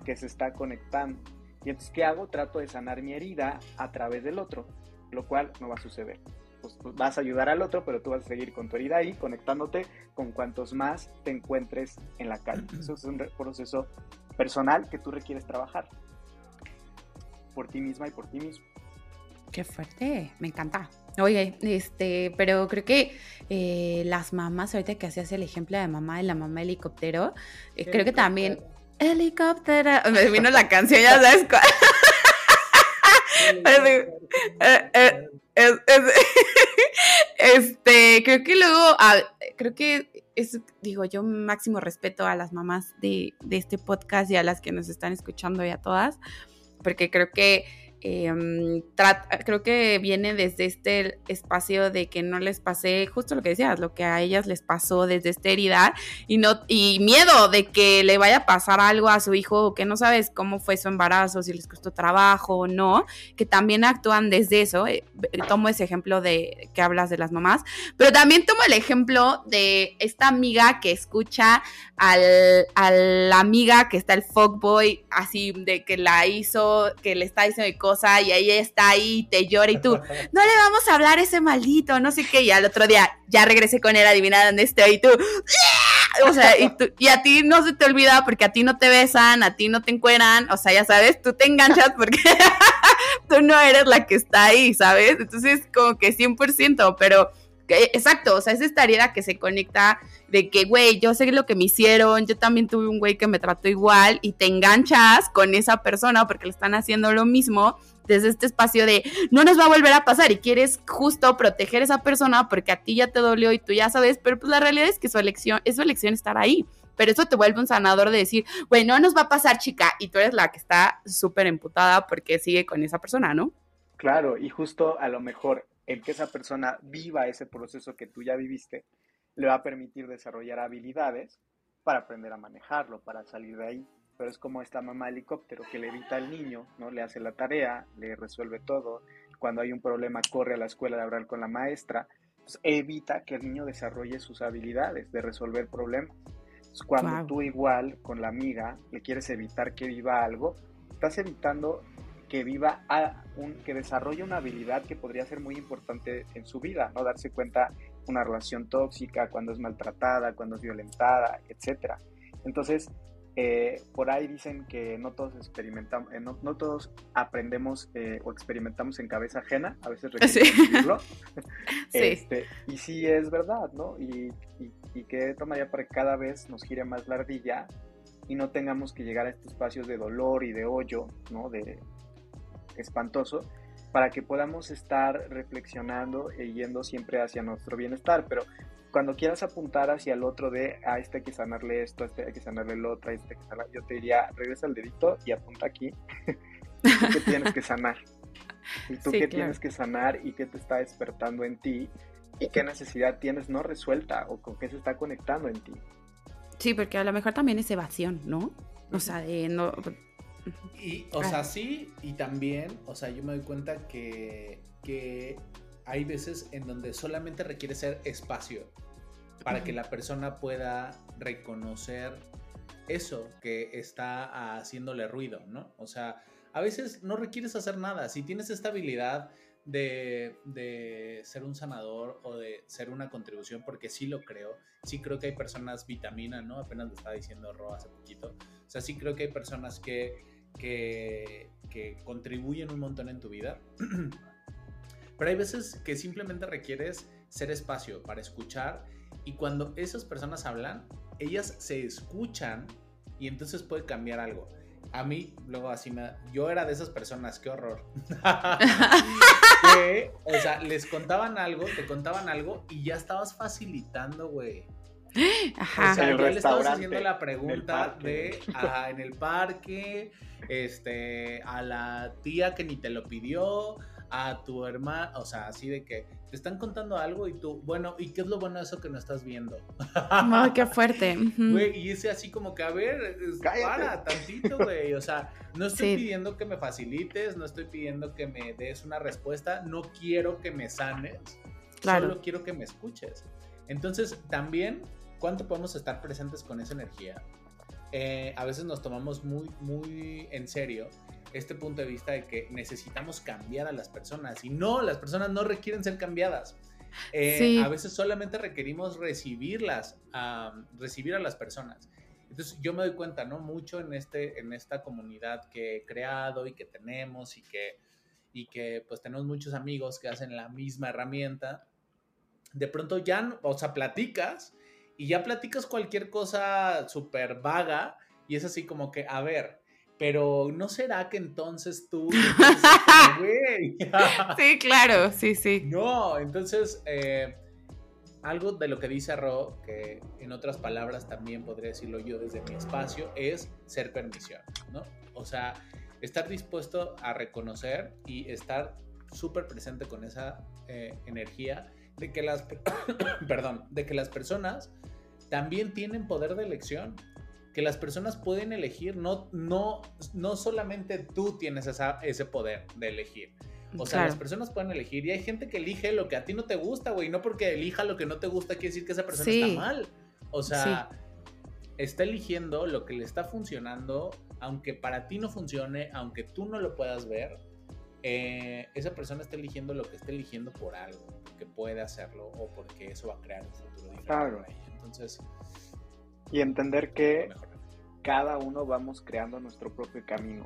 que se está conectando. Y entonces, ¿qué hago? Trato de sanar mi herida a través del otro, lo cual no va a suceder. Pues, pues, vas a ayudar al otro, pero tú vas a seguir con tu herida ahí, conectándote con cuantos más te encuentres en la calle. Eso es un proceso personal que tú requieres trabajar por ti misma y por ti mismo. Qué fuerte, me encanta. Oye, este, pero creo que eh, las mamás, ahorita que hacías el ejemplo de mamá de la mamá helicóptero, eh, creo que también helicóptero, me vino la canción, ya sabes cuál. Este, creo que luego, creo que es, digo yo, máximo respeto a las mamás de, de este podcast y a las que nos están escuchando y a todas, porque creo que Em, creo que viene desde este espacio de que no les pasé justo lo que decías, lo que a ellas les pasó desde esta herida y no y miedo de que le vaya a pasar algo a su hijo que no sabes cómo fue su embarazo, si les costó trabajo o no, que también actúan desde eso. Eh, tomo ese ejemplo de que hablas de las mamás, pero también tomo el ejemplo de esta amiga que escucha al, a la amiga que está el fuckboy así de que la hizo, que le está diciendo cosas y ella está ahí te llora y tú, no le vamos a hablar a ese maldito, no sé qué, y al otro día ya regresé con él, adivina dónde estoy y tú, o sea, y, y, a ti no se te olvida porque a ti no te besan, a ti no te encueran, o sea, ya sabes, tú te enganchas porque tú no eres la que está ahí, ¿sabes? Entonces, como que 100%, pero exacto, o sea, es esta herida que se conecta de que, güey, yo sé lo que me hicieron, yo también tuve un güey que me trató igual y te enganchas con esa persona porque le están haciendo lo mismo desde este espacio de no nos va a volver a pasar y quieres justo proteger a esa persona porque a ti ya te dolió y tú ya sabes, pero pues la realidad es que su elección, es su elección estar ahí. Pero eso te vuelve un sanador de decir, güey, no nos va a pasar, chica, y tú eres la que está súper emputada porque sigue con esa persona, ¿no? Claro, y justo a lo mejor el que esa persona viva ese proceso que tú ya viviste, le va a permitir desarrollar habilidades para aprender a manejarlo, para salir de ahí. Pero es como esta mamá helicóptero que le evita al niño, ¿no? Le hace la tarea, le resuelve todo. Cuando hay un problema, corre a la escuela de hablar con la maestra. Pues evita que el niño desarrolle sus habilidades de resolver problemas. cuando tú igual con la amiga le quieres evitar que viva algo, estás evitando que viva a un, que desarrolle una habilidad que podría ser muy importante en su vida, ¿no? Darse cuenta una relación tóxica, cuando es maltratada, cuando es violentada, etcétera. Entonces, eh, por ahí dicen que no todos experimentamos, eh, no, no, todos aprendemos eh, o experimentamos en cabeza ajena, a veces requiere Este, y sí es verdad, ¿no? Y, y, y que tomaría para que cada vez nos gire más la ardilla y no tengamos que llegar a estos espacios de dolor y de hoyo, ¿no? De, espantoso, para que podamos estar reflexionando e yendo siempre hacia nuestro bienestar. Pero cuando quieras apuntar hacia el otro de, a este hay que sanarle esto, a este hay que sanarle el otro, a este hay que sanarle, yo te diría, regresa el dedito y apunta aquí. ¿Qué tienes que sanar? ¿Y tú qué tienes que sanar y qué te está despertando en ti? ¿Y qué necesidad tienes no resuelta o con qué se está conectando en ti? Sí, porque a lo mejor también es evasión, ¿no? O sea, de no, y, o sea, sí, y también, o sea, yo me doy cuenta que, que hay veces en donde solamente requiere ser espacio para que la persona pueda reconocer eso que está haciéndole ruido, ¿no? O sea, a veces no requieres hacer nada. Si tienes esta habilidad de, de, ser un sanador o de ser una contribución, porque sí lo creo, sí creo que hay personas vitamina, ¿no? Apenas lo estaba diciendo Ro hace poquito. O sea, sí creo que hay personas que que, contribuyen un montón en tu vida. Pero hay veces que simplemente requieres ser espacio para escuchar y cuando esas personas hablan, ellas se escuchan y entonces puede cambiar algo. A mí, luego así me... Yo era de esas personas, qué horror. o sea, les contaban algo, te contaban algo y ya estabas facilitando, güey. Ajá. O sea, ya le estabas haciendo la pregunta de, en el parque, este, a la tía que ni te lo pidió, a tu hermana, o sea, así de que te están contando algo y tú, bueno, ¿y qué es lo bueno de eso que no estás viendo? Ay, qué fuerte. Güey, y ese así como que, a ver, para tantito, güey, o sea, no estoy pidiendo que me facilites, no estoy pidiendo que me des una respuesta, no quiero que me sanes, solo quiero que me escuches. Entonces, también, ¿cuánto podemos estar presentes con esa energía? Eh, a veces nos tomamos muy, muy en serio este punto de vista de que necesitamos cambiar a las personas y no, las personas no requieren ser cambiadas. Eh, a veces solamente requerimos recibirlas, recibir a las personas. Entonces yo me doy cuenta, ¿no? Mucho en, este, en esta comunidad que he creado y que tenemos y que, y que pues tenemos muchos amigos que hacen la misma herramienta. De pronto ya, o sea, platicas y ya platicas cualquier cosa súper vaga y es así como que, a ver, pero ¿no será que entonces tú... sí, claro, sí, sí. No, entonces, eh, algo de lo que dice Ro, que en otras palabras también podría decirlo yo desde mi espacio, es ser permisión, ¿no? O sea, estar dispuesto a reconocer y estar súper presente con esa eh, energía de que las, perdón, de que las personas también tienen poder de elección que las personas pueden elegir, no, no, no solamente tú tienes esa, ese poder de elegir. O sea, las personas pueden elegir y hay gente que elige lo que a ti no te gusta, güey. No porque elija lo que no te gusta quiere decir que esa persona está mal. O sea, está eligiendo lo que le está funcionando, aunque para ti no funcione, aunque tú no lo puedas ver. Eh, esa persona está eligiendo lo que está eligiendo por algo, porque puede hacerlo o porque eso va a crear un futuro diferente. Claro. Entonces, y entender que cada uno vamos creando nuestro propio camino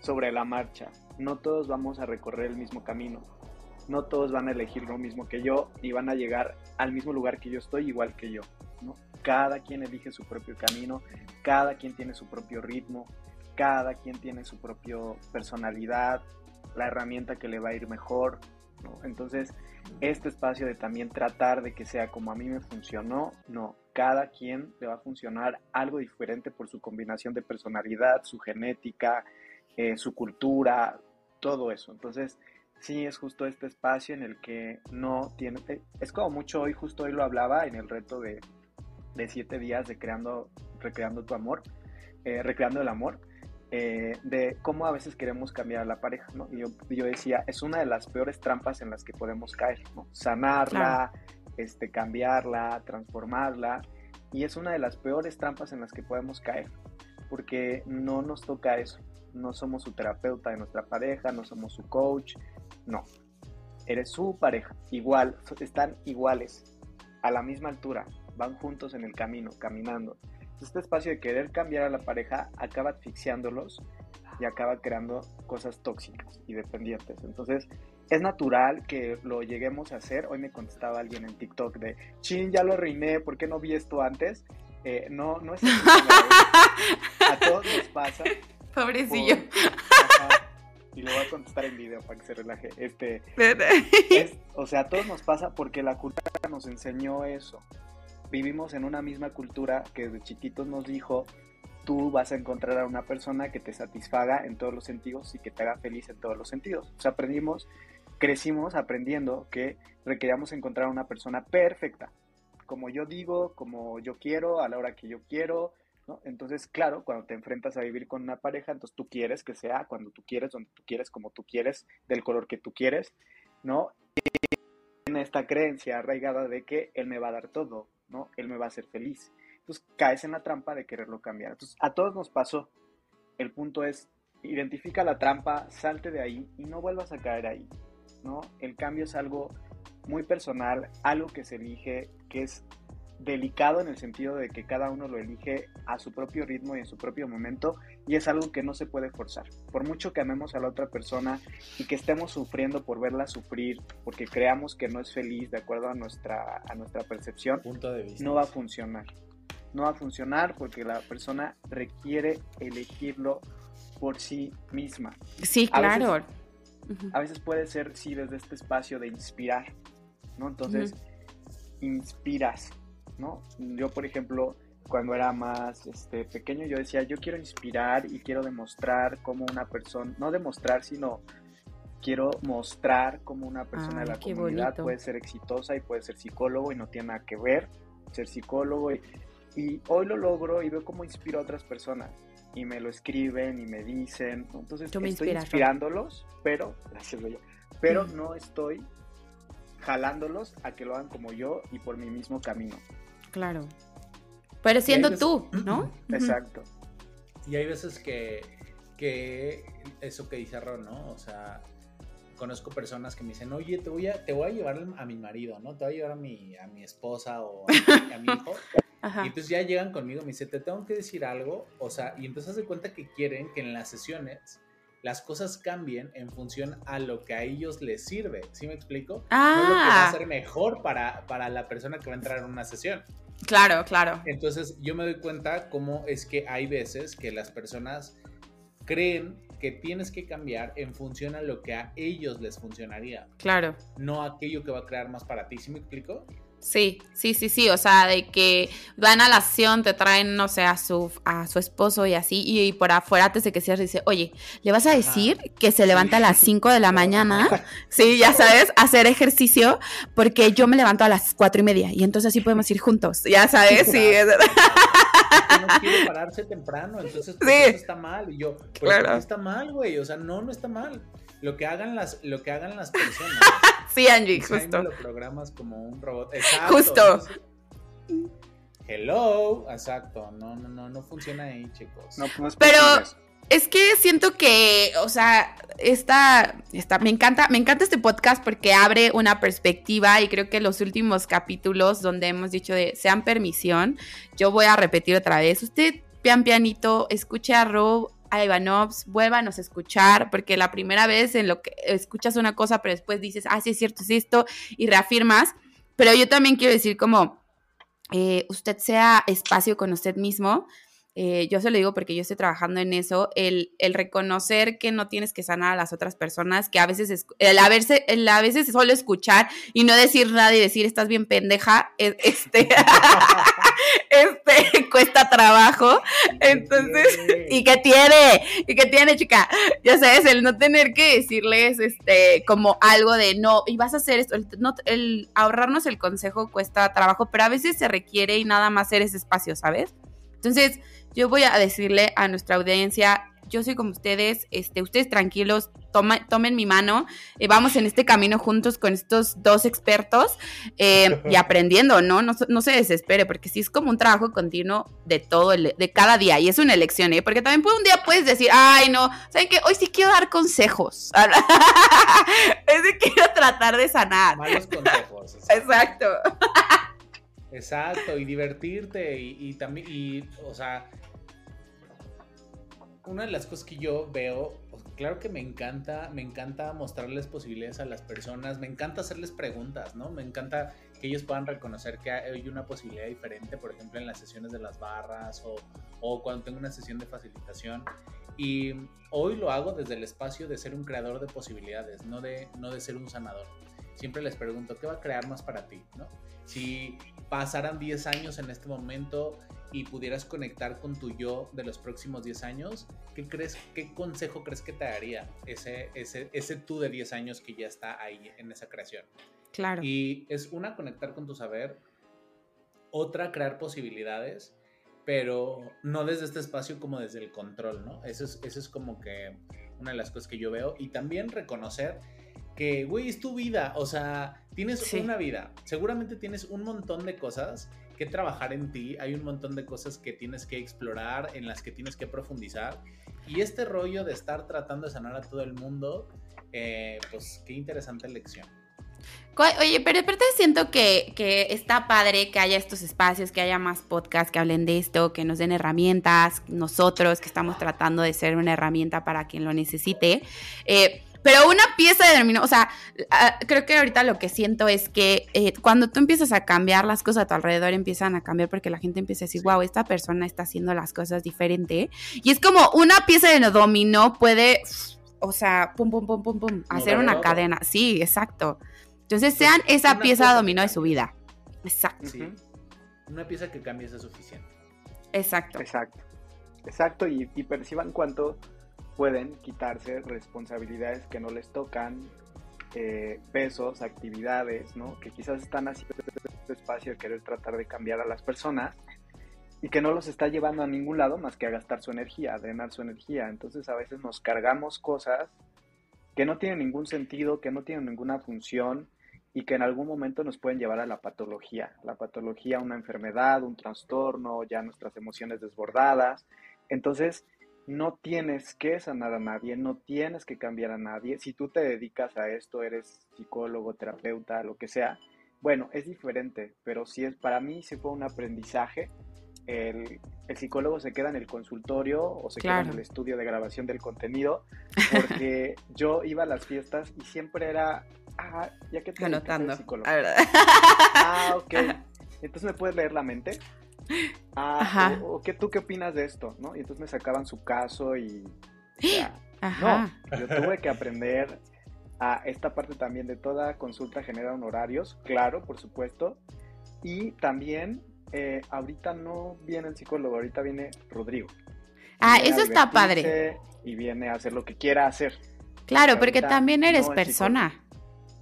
sobre la marcha. No todos vamos a recorrer el mismo camino. No todos van a elegir lo mismo que yo y van a llegar al mismo lugar que yo estoy igual que yo. ¿no? Cada quien elige su propio camino, cada quien tiene su propio ritmo, cada quien tiene su propia personalidad, la herramienta que le va a ir mejor. Entonces, este espacio de también tratar de que sea como a mí me funcionó, no, cada quien le va a funcionar algo diferente por su combinación de personalidad, su genética, eh, su cultura, todo eso. Entonces, sí es justo este espacio en el que no tiene, eh, es como mucho hoy, justo hoy lo hablaba en el reto de, siete días de creando, recreando tu amor, eh, recreando el amor. De cómo a veces queremos cambiar a la pareja, ¿no? Y yo, yo, decía, es una de las peores trampas en las que podemos caer, ¿no? Sanarla, este, cambiarla, transformarla. Y es una de las peores trampas en las que podemos caer, porque no nos toca eso. No somos su terapeuta de nuestra pareja, no somos su coach, no. Eres su pareja, igual, están iguales, a la misma altura, van juntos en el camino, caminando. Este espacio de querer cambiar a la pareja acaba asfixiándolos y acaba creando cosas tóxicas y dependientes. Entonces, es natural que lo lleguemos a hacer. Hoy me contestaba alguien en TikTok de, chin, ya lo reiné, ¿por qué no vi esto antes? Eh, no, no es así. a todos nos pasa. Pobrecillo. y le voy a contestar en video para que se relaje. Este, o sea, a todos nos pasa porque la cultura nos enseñó eso. Vivimos en una misma cultura que desde chiquitos nos dijo, tú vas a encontrar a una persona que te satisfaga en todos los sentidos y que te haga feliz en todos los sentidos. Aprendimos crecimos aprendiendo que requeríamos encontrar una persona perfecta, como yo digo, como yo quiero, a la hora que yo quiero. Entonces, claro, cuando te enfrentas a vivir con una pareja, entonces tú quieres que sea cuando tú quieres, donde tú quieres, como tú quieres, del color que tú quieres, ¿no? En esta creencia arraigada de que él me va a dar todo, Él me va a hacer feliz. Entonces caes en la trampa de quererlo cambiar. Entonces, a todos nos pasó. El punto es, identifica la trampa, salte de ahí y no vuelvas a caer ahí. ¿no? El cambio es algo muy personal, algo que se elige, que es delicado en el sentido de que cada uno lo elige a su propio ritmo y en su propio momento y es algo que no se puede forzar. Por mucho que amemos a la otra persona y que estemos sufriendo por verla sufrir, porque creamos que no es feliz de acuerdo a nuestra, a nuestra percepción, no va a funcionar. No va a funcionar porque la persona requiere elegirlo por sí misma. Sí, claro. A veces puede ser, sí, desde este espacio de inspirar, ¿no? Entonces, inspiras, ¿no? Yo, por ejemplo, cuando era más este, pequeño, yo decía, yo quiero inspirar y quiero demostrar cómo una persona, no demostrar, sino quiero mostrar cómo una persona de la comunidad puede ser exitosa y puede ser psicólogo y no tiene nada que ver ser psicólogo y, y hoy lo logro y veo cómo inspiro a otras personas y me lo escriben y me dicen, entonces estoy inspirándolos, pero gracias pero mm. no estoy jalándolos a que lo hagan como yo y por mi mismo camino. Claro. Pero siendo tú, ¿no? Exacto. Y hay veces que, que eso que dice Ron, ¿no? O sea, conozco personas que me dicen, oye, te voy a, te voy a llevar a mi marido, ¿no? Te voy a llevar a mi, a mi esposa o a, mi hijo. Y entonces ya llegan conmigo, me dicen, te tengo que decir algo, o sea, y entonces de cuenta que quieren que en las sesiones las cosas cambien en función a lo que a ellos les sirve, ¿sí me explico? Ah. No lo que va a ah. ser mejor para, para la persona que va a entrar en una sesión. Claro, claro. Entonces yo me doy cuenta cómo es que hay veces que las personas creen que tienes que cambiar en función a lo que a ellos les funcionaría. Claro. No aquello que va a crear más para ti. ¿Sí me explico? Sí, sí, sí, sí, o sea, de que van a la acción, te traen, no sé, a su, a su esposo y así, y, por afuera antes de que cierres dice, oye, ¿le vas a decir que se levanta a las 5 de la mañana? sí, ya sabes, hacer ejercicio, porque yo me levanto a las cuatro y media, y entonces así podemos ir juntos, ya sabes, sí. no quiere pararse temprano, entonces pues, eso está mal, y yo, pues no está mal, güey, o sea, no, no está mal lo que hagan las, lo que hagan las personas. sí, Angie, justo. lo programas como un robot. Exacto. Justo. hello, exacto. No, no, no, no funciona ahí, chicos. No, pues, Pero es que siento que, o sea, esta, esta, me encanta, me encanta este podcast porque abre una perspectiva y creo que los últimos capítulos donde hemos dicho de sean permisión, yo voy a repetir otra vez. Usted pian pianito, escuche a Rob, a Ivanovs, vuélvanos a escuchar, porque la primera vez en lo que escuchas una cosa, pero después dices, ah, sí es cierto, es esto, y reafirmas. Pero yo también quiero decir como, eh, usted sea espacio con usted mismo, eh, yo se lo digo porque yo estoy trabajando en eso, el, el, reconocer que no tienes que sanar a las otras personas, que a veces, el, a veces, el a veces solo escuchar y no decir nada y decir estás bien pendeja, e, este, este cuesta trabajo. Entonces, ¿y qué tiene? ¿Y qué tiene, chica? Ya sabes, el no tener que decirles este como algo de no, y vas a hacer esto, el, no, el ahorrarnos el consejo cuesta trabajo, pero a veces se requiere y nada más ser ese espacio, ¿sabes? Entonces, yo voy a decirle a nuestra audiencia, yo soy como ustedes, este, ustedes tranquilos, tomen mi mano, eh, vamos en este camino juntos con estos dos expertos eh, y aprendiendo, ¿no? ¿no? ¿no? se desespere, porque sí es como un trabajo continuo de todo, el, de cada día, y es una elección, ¿eh? Porque también un día puedes decir, ay, no, ¿saben qué? Hoy sí quiero dar consejos. es de quiero tratar de sanar. Malos consejos. Exacto. Exacto, y divertirte, y, y también, y, o sea, una de las cosas que yo veo, pues, claro que me encanta, me encanta mostrarles posibilidades a las personas, me encanta hacerles preguntas, ¿no? Me encanta que ellos puedan reconocer que hay una posibilidad diferente, por ejemplo, en las sesiones de las barras o, o cuando tengo una sesión de facilitación. Y hoy lo hago desde el espacio de ser un creador de posibilidades, no de, no de ser un sanador. Siempre les pregunto, ¿qué va a crear más para ti? ¿no? Si pasaran 10 años en este momento y pudieras conectar con tu yo de los próximos 10 años, ¿qué crees, qué consejo crees que te daría ese, ese, ese tú de 10 años que ya está ahí en esa creación? Claro. Y es una, conectar con tu saber, otra, crear posibilidades, pero no desde este espacio como desde el control, ¿no? Eso es, eso es como que una de las cosas que yo veo. Y también reconocer que, güey, es tu vida, o sea, tienes una vida, seguramente tienes un montón de cosas que trabajar en ti, hay un montón de cosas que tienes que explorar, en las que tienes que profundizar. Y este rollo de estar tratando de sanar a todo el mundo, eh, pues qué interesante lección. Oye, pero aparte siento que, que, está padre que haya estos espacios, que haya más podcasts que hablen de esto, que nos den herramientas, nosotros que estamos tratando de ser una herramienta para quien lo necesite. Eh, pero una pieza de dominó, o sea, ah, creo que ahorita lo que siento es que eh, cuando tú empiezas a cambiar, las cosas a tu alrededor empiezan a cambiar porque la gente empieza a decir, wow, esta persona está haciendo las cosas diferente. Y es como una pieza de dominó puede, o sea, pum, pum, pum, pum, pum, hacer una cadena. Sí, exacto. Entonces sean esa pieza de dominó de su vida. Exacto. Sí. Una pieza que cambie es suficiente. Exacto. Exacto. Exacto, y, y perciban cuánto pueden quitarse responsabilidades que no les tocan, eh, pesos, actividades, ¿no? Que quizás están haciendo este espacio de querer tratar de cambiar a las personas y que no los está llevando a ningún lado más que a gastar su energía, a drenar su energía. Entonces a veces nos cargamos cosas que no tienen ningún sentido, que no tienen ninguna función y que en algún momento nos pueden llevar a la patología. La patología, una enfermedad, un trastorno, ya nuestras emociones desbordadas. Entonces, no tienes que sanar a nadie, no tienes que cambiar a nadie. Si tú te dedicas a esto, eres psicólogo, terapeuta, lo que sea, bueno, es diferente, pero si es para mí sí fue un aprendizaje. El, psicólogo se queda en el consultorio o se queda en el estudio de grabación del contenido, porque yo iba a las fiestas y siempre era, ah, ya que te Anotando. psicólogo. Ah, ok. Entonces me puedes leer la mente. Ah, o, qué, ¿tú qué opinas de esto? ¿no? Y entonces me sacaban su caso y... No, yo tuve que aprender a esta parte también de toda consulta genera honorarios, claro, por supuesto. Y también, eh, ahorita no viene el psicólogo, ahorita viene Rodrigo. Ah, eso está padre. Y viene a hacer lo que quiera hacer. Claro, porque también eres persona,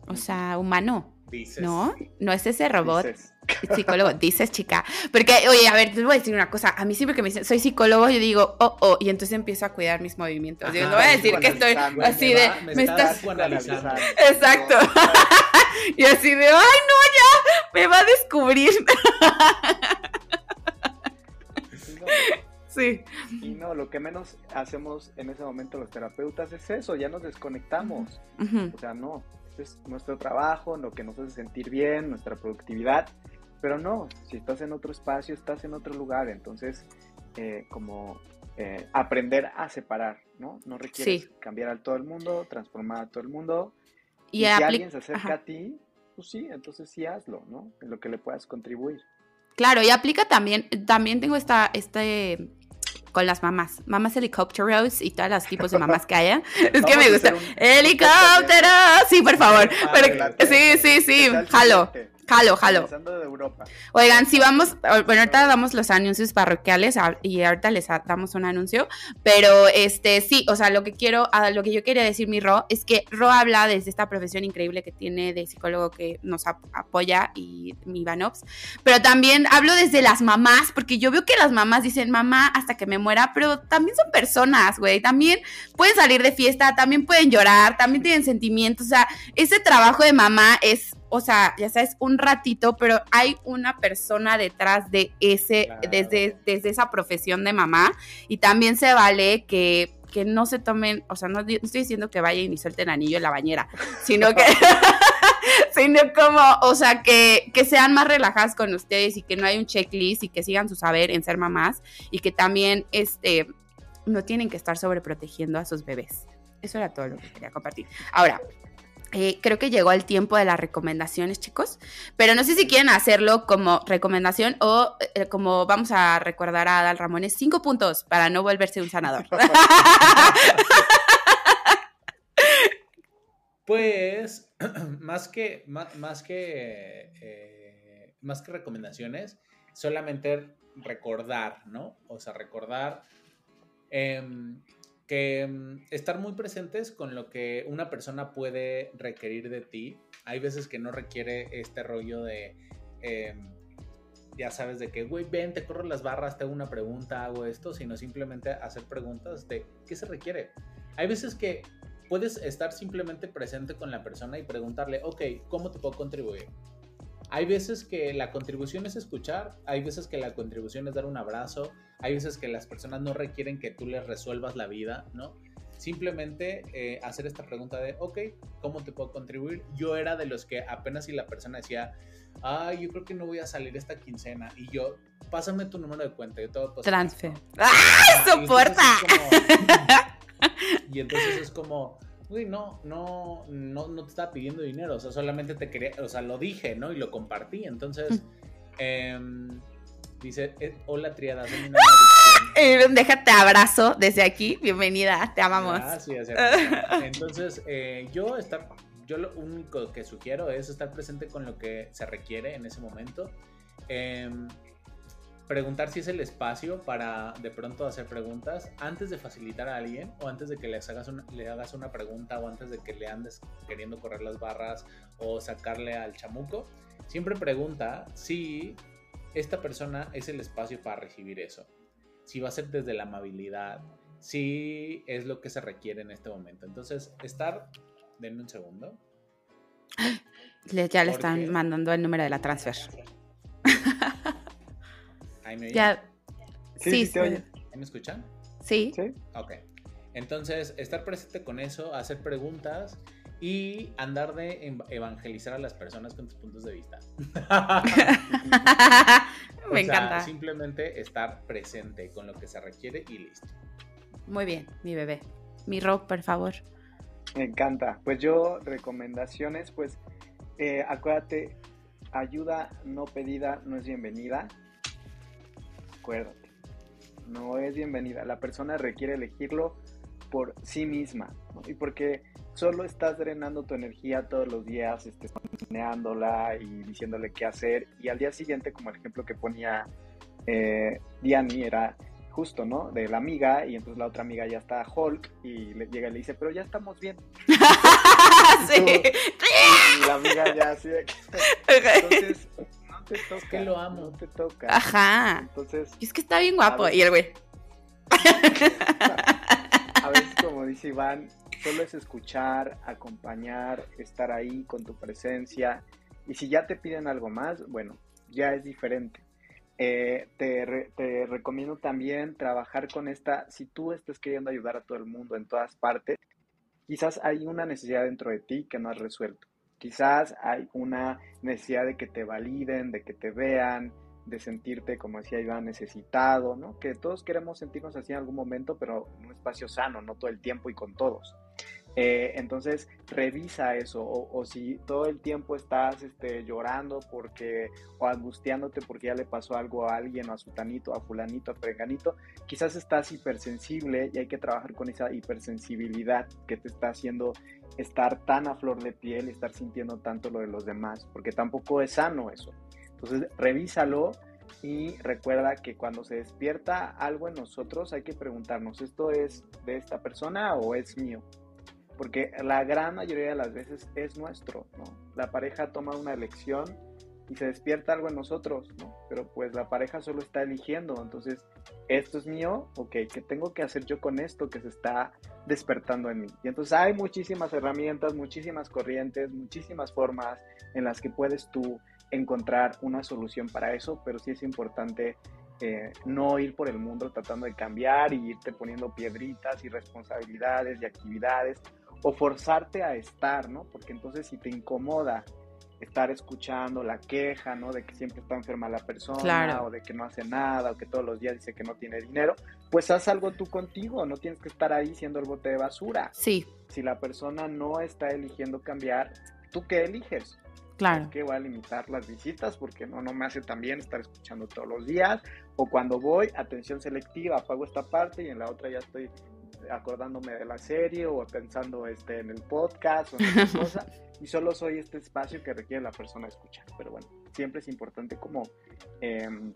o sea, humano. ¿No? No es ese robot. Psicólogo, dices chica. Porque, oye, a ver, te voy a decir una cosa. A mí siempre que me dicen, soy psicólogo, yo digo, oh, oh, y entonces empiezo a cuidar mis movimientos. yo no voy a decir que estoy así de, me, estás. Exacto. y así de, ay, no, ya, me va a descubrir. Sí. Y no, lo que menos hacemos en ese momento los terapeutas es eso, ya nos desconectamos. O sea, no, es nuestro trabajo, lo que nos hace sentir bien, nuestra productividad, pero no, si estás en otro espacio, estás en otro lugar, entonces eh, como eh, aprender a separar, ¿no? No requiere cambiar a todo el mundo, transformar a todo el mundo. Y, si alguien se acerca a ti, pues sí, entonces sí hazlo, ¿no? En lo que le puedas contribuir. Claro, y aplica también, también tengo esta, este con las mamás, mamás helicópteros y todos los tipos de mamás que haya. Es que me gusta. Helicóptero, sí, por favor. sí, sí, sí, jalo. Jalo, jalo. Oigan, si vamos, bueno, ahorita damos los anuncios parroquiales y ahorita les damos un anuncio, pero este sí, o sea, lo que quiero, lo que yo quería decir mi Ro es que Ro habla desde esta profesión increíble que tiene de psicólogo que nos apoya y mi Vanops, pero también hablo desde las mamás, porque yo veo que las mamás dicen mamá hasta que me muera, pero también son personas, güey, también pueden salir de fiesta, también pueden llorar, también tienen sentimientos, o sea, ese trabajo de mamá es o sea, ya sabes, un ratito, pero hay una persona detrás de ese, desde, desde esa profesión de mamá. Y también se vale que, que no se tomen, o sea, no, estoy diciendo que vayan y suelten anillo en la bañera, sino que, sino como, o sea, que, que sean más relajadas con ustedes y que no hay un checklist y que sigan su saber en ser mamás y que también, este, no tienen que estar sobreprotegiendo a sus bebés. Eso era todo lo que quería compartir. Ahora, eh, creo que llegó el tiempo de las recomendaciones, chicos. Pero no sé si quieren hacerlo como recomendación o eh, como vamos a recordar a Adal Ramones, cinco puntos para no volverse un sanador. pues, más que, más, que, eh, más que recomendaciones, solamente recordar, ¿no? O sea, recordar em, que mm, estar muy presentes con lo que una persona puede requerir de ti. Hay veces que no requiere este rollo de, em, ya sabes, de que, güey, ven, te corro las barras, te hago una pregunta, hago esto, sino simplemente hacer preguntas de qué se requiere. Hay veces que puedes estar simplemente presente con la persona y preguntarle, ok, ¿cómo te puedo contribuir? Hay veces que la contribución es escuchar, hay veces que la contribución es dar un abrazo, hay veces que las personas no requieren que tú les resuelvas la vida, ¿no? Simplemente eh, hacer esta pregunta de, ok, ¿cómo te puedo contribuir? Yo era de los que apenas si la persona decía, ay, yo creo que no voy a salir esta quincena. Y yo, pásame tu número de cuenta, yo te voy Transfer. ¡Ah! ¡Soporta! Y entonces es como, uy, no, no, no, no te estaba pidiendo dinero, o sea, solamente te quería, o sea, lo dije, ¿no? Y lo compartí, entonces, eh, dice, eh, hola triada, soy una eh, Déjate abrazo desde aquí, bienvenida, te amamos. Gracias, entonces, eh, yo estar, yo lo único que sugiero es estar presente con lo que se requiere en ese momento. Eh, preguntar si es el espacio para de pronto hacer preguntas antes de facilitar a alguien o antes de que les hagas una, le hagas una pregunta o antes de que le andes queriendo correr las barras o sacarle al chamuco. Siempre pregunta si esta persona es el espacio para recibir eso. Si va a ser desde la amabilidad, si es lo que se requiere en este momento. Entonces, estar, denme un segundo. ya le están mandando el número de la transfer. ¿Ahí me ya. Sí, sí, ¿Me escuchan? Sí. Sí. Ok. Entonces, estar presente con eso, hacer preguntas y andar de evangelizar a las personas con tus puntos de vista. Me encanta. Simplemente estar presente con lo que se requiere y listo. Muy bien, mi bebé. Mi Rob, por favor. Me encanta. Pues yo, recomendaciones, pues eh, acuérdate, ayuda no pedida no es bienvenida. Acuérdate, no es bienvenida. La persona requiere elegirlo por sí misma. Y porque solo estás drenando tu energía todos los días, estés y diciéndole qué hacer. Y al día siguiente, como el ejemplo que ponía eh, Diani, era justo, ¿no? De la amiga, y entonces la otra amiga ya está Hulk, y le llega y le dice, pero ya estamos bien. sí. Y, la amiga ya así de Entonces, no te toca. que lo amo. No te toca. Ajá. Entonces. Y es que está bien guapo. Y el güey. A veces, como dice Iván, solo es escuchar, acompañar, estar ahí con tu presencia. Y si ya te piden algo más, bueno, ya es diferente. Eh, te, te, recomiendo también trabajar con esta, si tú estás queriendo ayudar a todo el mundo en todas partes, quizás hay una necesidad dentro de ti que no has resuelto. Quizás hay una necesidad de que te validen, de que te vean, de sentirte, como decía Iván, necesitado, ¿no? Que todos queremos sentirnos así en algún momento, pero en un espacio sano, no todo el tiempo y con todos. Eh, entonces, revisa eso, o, si todo el tiempo estás este, llorando porque, o angustiándote porque ya le pasó algo a alguien, o a sutanito, a fulanito, a preganito, quizás estás hipersensible y hay que trabajar con esa hipersensibilidad que te está haciendo estar tan a flor de piel y estar sintiendo tanto lo de los demás, porque tampoco es sano eso. Entonces, revísalo y recuerda que cuando se despierta algo en nosotros hay que preguntarnos, ¿esto es de esta persona o es mío? Porque la gran mayoría de las veces es nuestro, ¿no? La pareja toma una elección y se despierta algo en nosotros, ¿no? Pero pues la pareja solo está eligiendo, entonces, esto es mío, ok, ¿qué tengo que hacer yo con esto que se está despertando en mí? Y entonces hay muchísimas herramientas, muchísimas corrientes, muchísimas formas en las que puedes tú encontrar una solución para eso, pero sí es importante eh, no ir por el mundo tratando de cambiar y irte poniendo piedritas y responsabilidades y actividades o forzarte a estar, ¿no? Porque entonces si te incomoda estar escuchando la queja, ¿no? De que siempre está enferma la persona, o de que no hace nada, o que todos los días dice que no tiene dinero, pues haz algo tú contigo, no tienes que estar ahí siendo el bote de basura. Sí. Si la persona no está eligiendo cambiar, ¿tú qué eliges? Claro. Que voy a limitar las visitas porque no, no me hace tan bien estar escuchando todos los días. O cuando voy, atención selectiva, apago esta parte y en la otra ya estoy acordándome de la serie o pensando este, en el podcast o en otra cosa, y solo soy este espacio que requiere la persona escuchar. Pero bueno, siempre es importante como em,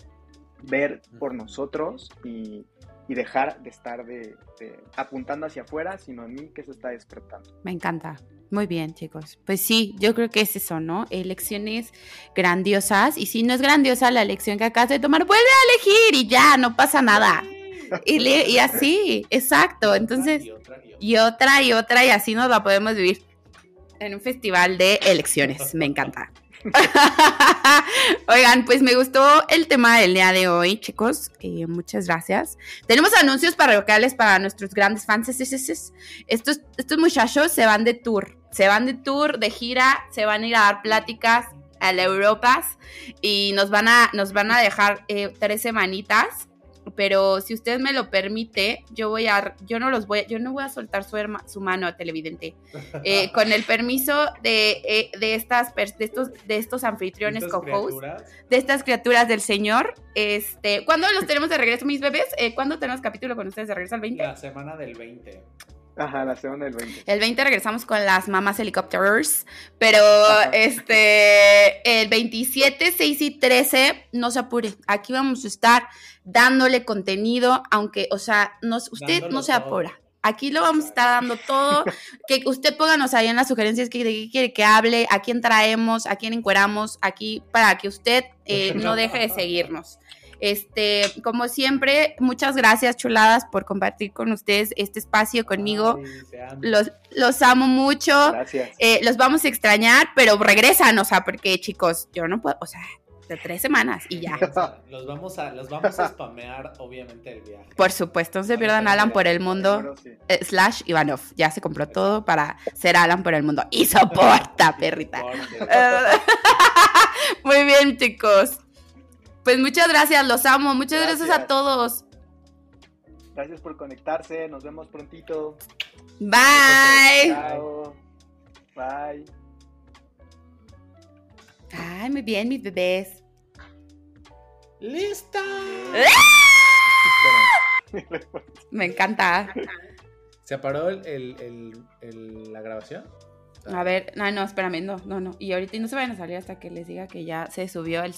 ver por nosotros y, dejar de estar de, apuntando hacia afuera, sino en mí que se está despertando. Me encanta. Muy bien, chicos. Pues sí, yo creo que es eso, ¿no? Elecciones grandiosas. Y si no es grandiosa la elección que acabas de tomar, vuelve a elegir y ya, no pasa nada. Y, así, exacto. Entonces, y otra, y otra, y así nos la podemos vivir en un festival de elecciones. Me encanta. Oigan, pues me gustó el tema del día de hoy, chicos. Eh, muchas gracias. Tenemos anuncios parroquiales para nuestros grandes fans. Estos, estos muchachos se van de tour. Se van de tour, de gira, se van a ir a dar pláticas a la Europas y nos van a, nos van a dejar eh, tres semanitas pero si usted me lo permite, yo voy a, yo no los voy, yo no voy a soltar su, su mano televidente. Eh, con el permiso de, eh, de estas, de estos, de estos anfitriones co-hosts, de estas criaturas del Señor, este, ¿cuándo los tenemos de regreso, mis bebés? Eh, ¿Cuándo tenemos capítulo con ustedes de regreso al 20? La semana del 20. Ajá, la semana del 20. El 20 regresamos con las mamás helicópteros, pero Ajá. este, el 27, 6 y 13, no se apure. Aquí vamos a estar dándole contenido, aunque, o sea, no, usted Dándolo no se todo. apura. Aquí lo vamos a estar dando todo. Que usted pónganos ahí en las sugerencias que, de qué quiere que hable, a quién traemos, a quién encueramos, aquí para que usted eh, no deje de seguirnos. Este, como siempre, muchas gracias, chuladas, por compartir con ustedes este espacio conmigo. Ay, te amo. Los, los amo mucho. Gracias. Eh, los vamos a extrañar, pero regresan, o sea, porque chicos, yo no puedo, o sea, de tres semanas y ya. Los vamos a, los vamos a spamear, obviamente, el viaje. Por supuesto, no se pierdan Alan por el mundo. Eh, slash Ivanov. Ya se compró todo para ser Alan por el mundo. Y soporta, perrita. Muy bien, chicos. Pues muchas gracias, los amo. Muchas gracias, a todos. Gracias por conectarse. Nos vemos prontito. Bye. Chao. Bye. Ay, muy bien, mis bebés. ¡Lista! Me encanta. ¿Se paró el, el- el- el- la grabación? A ver, no, no, espérame, no, no, no. Y ahorita no se vayan a salir hasta que les diga que ya se subió el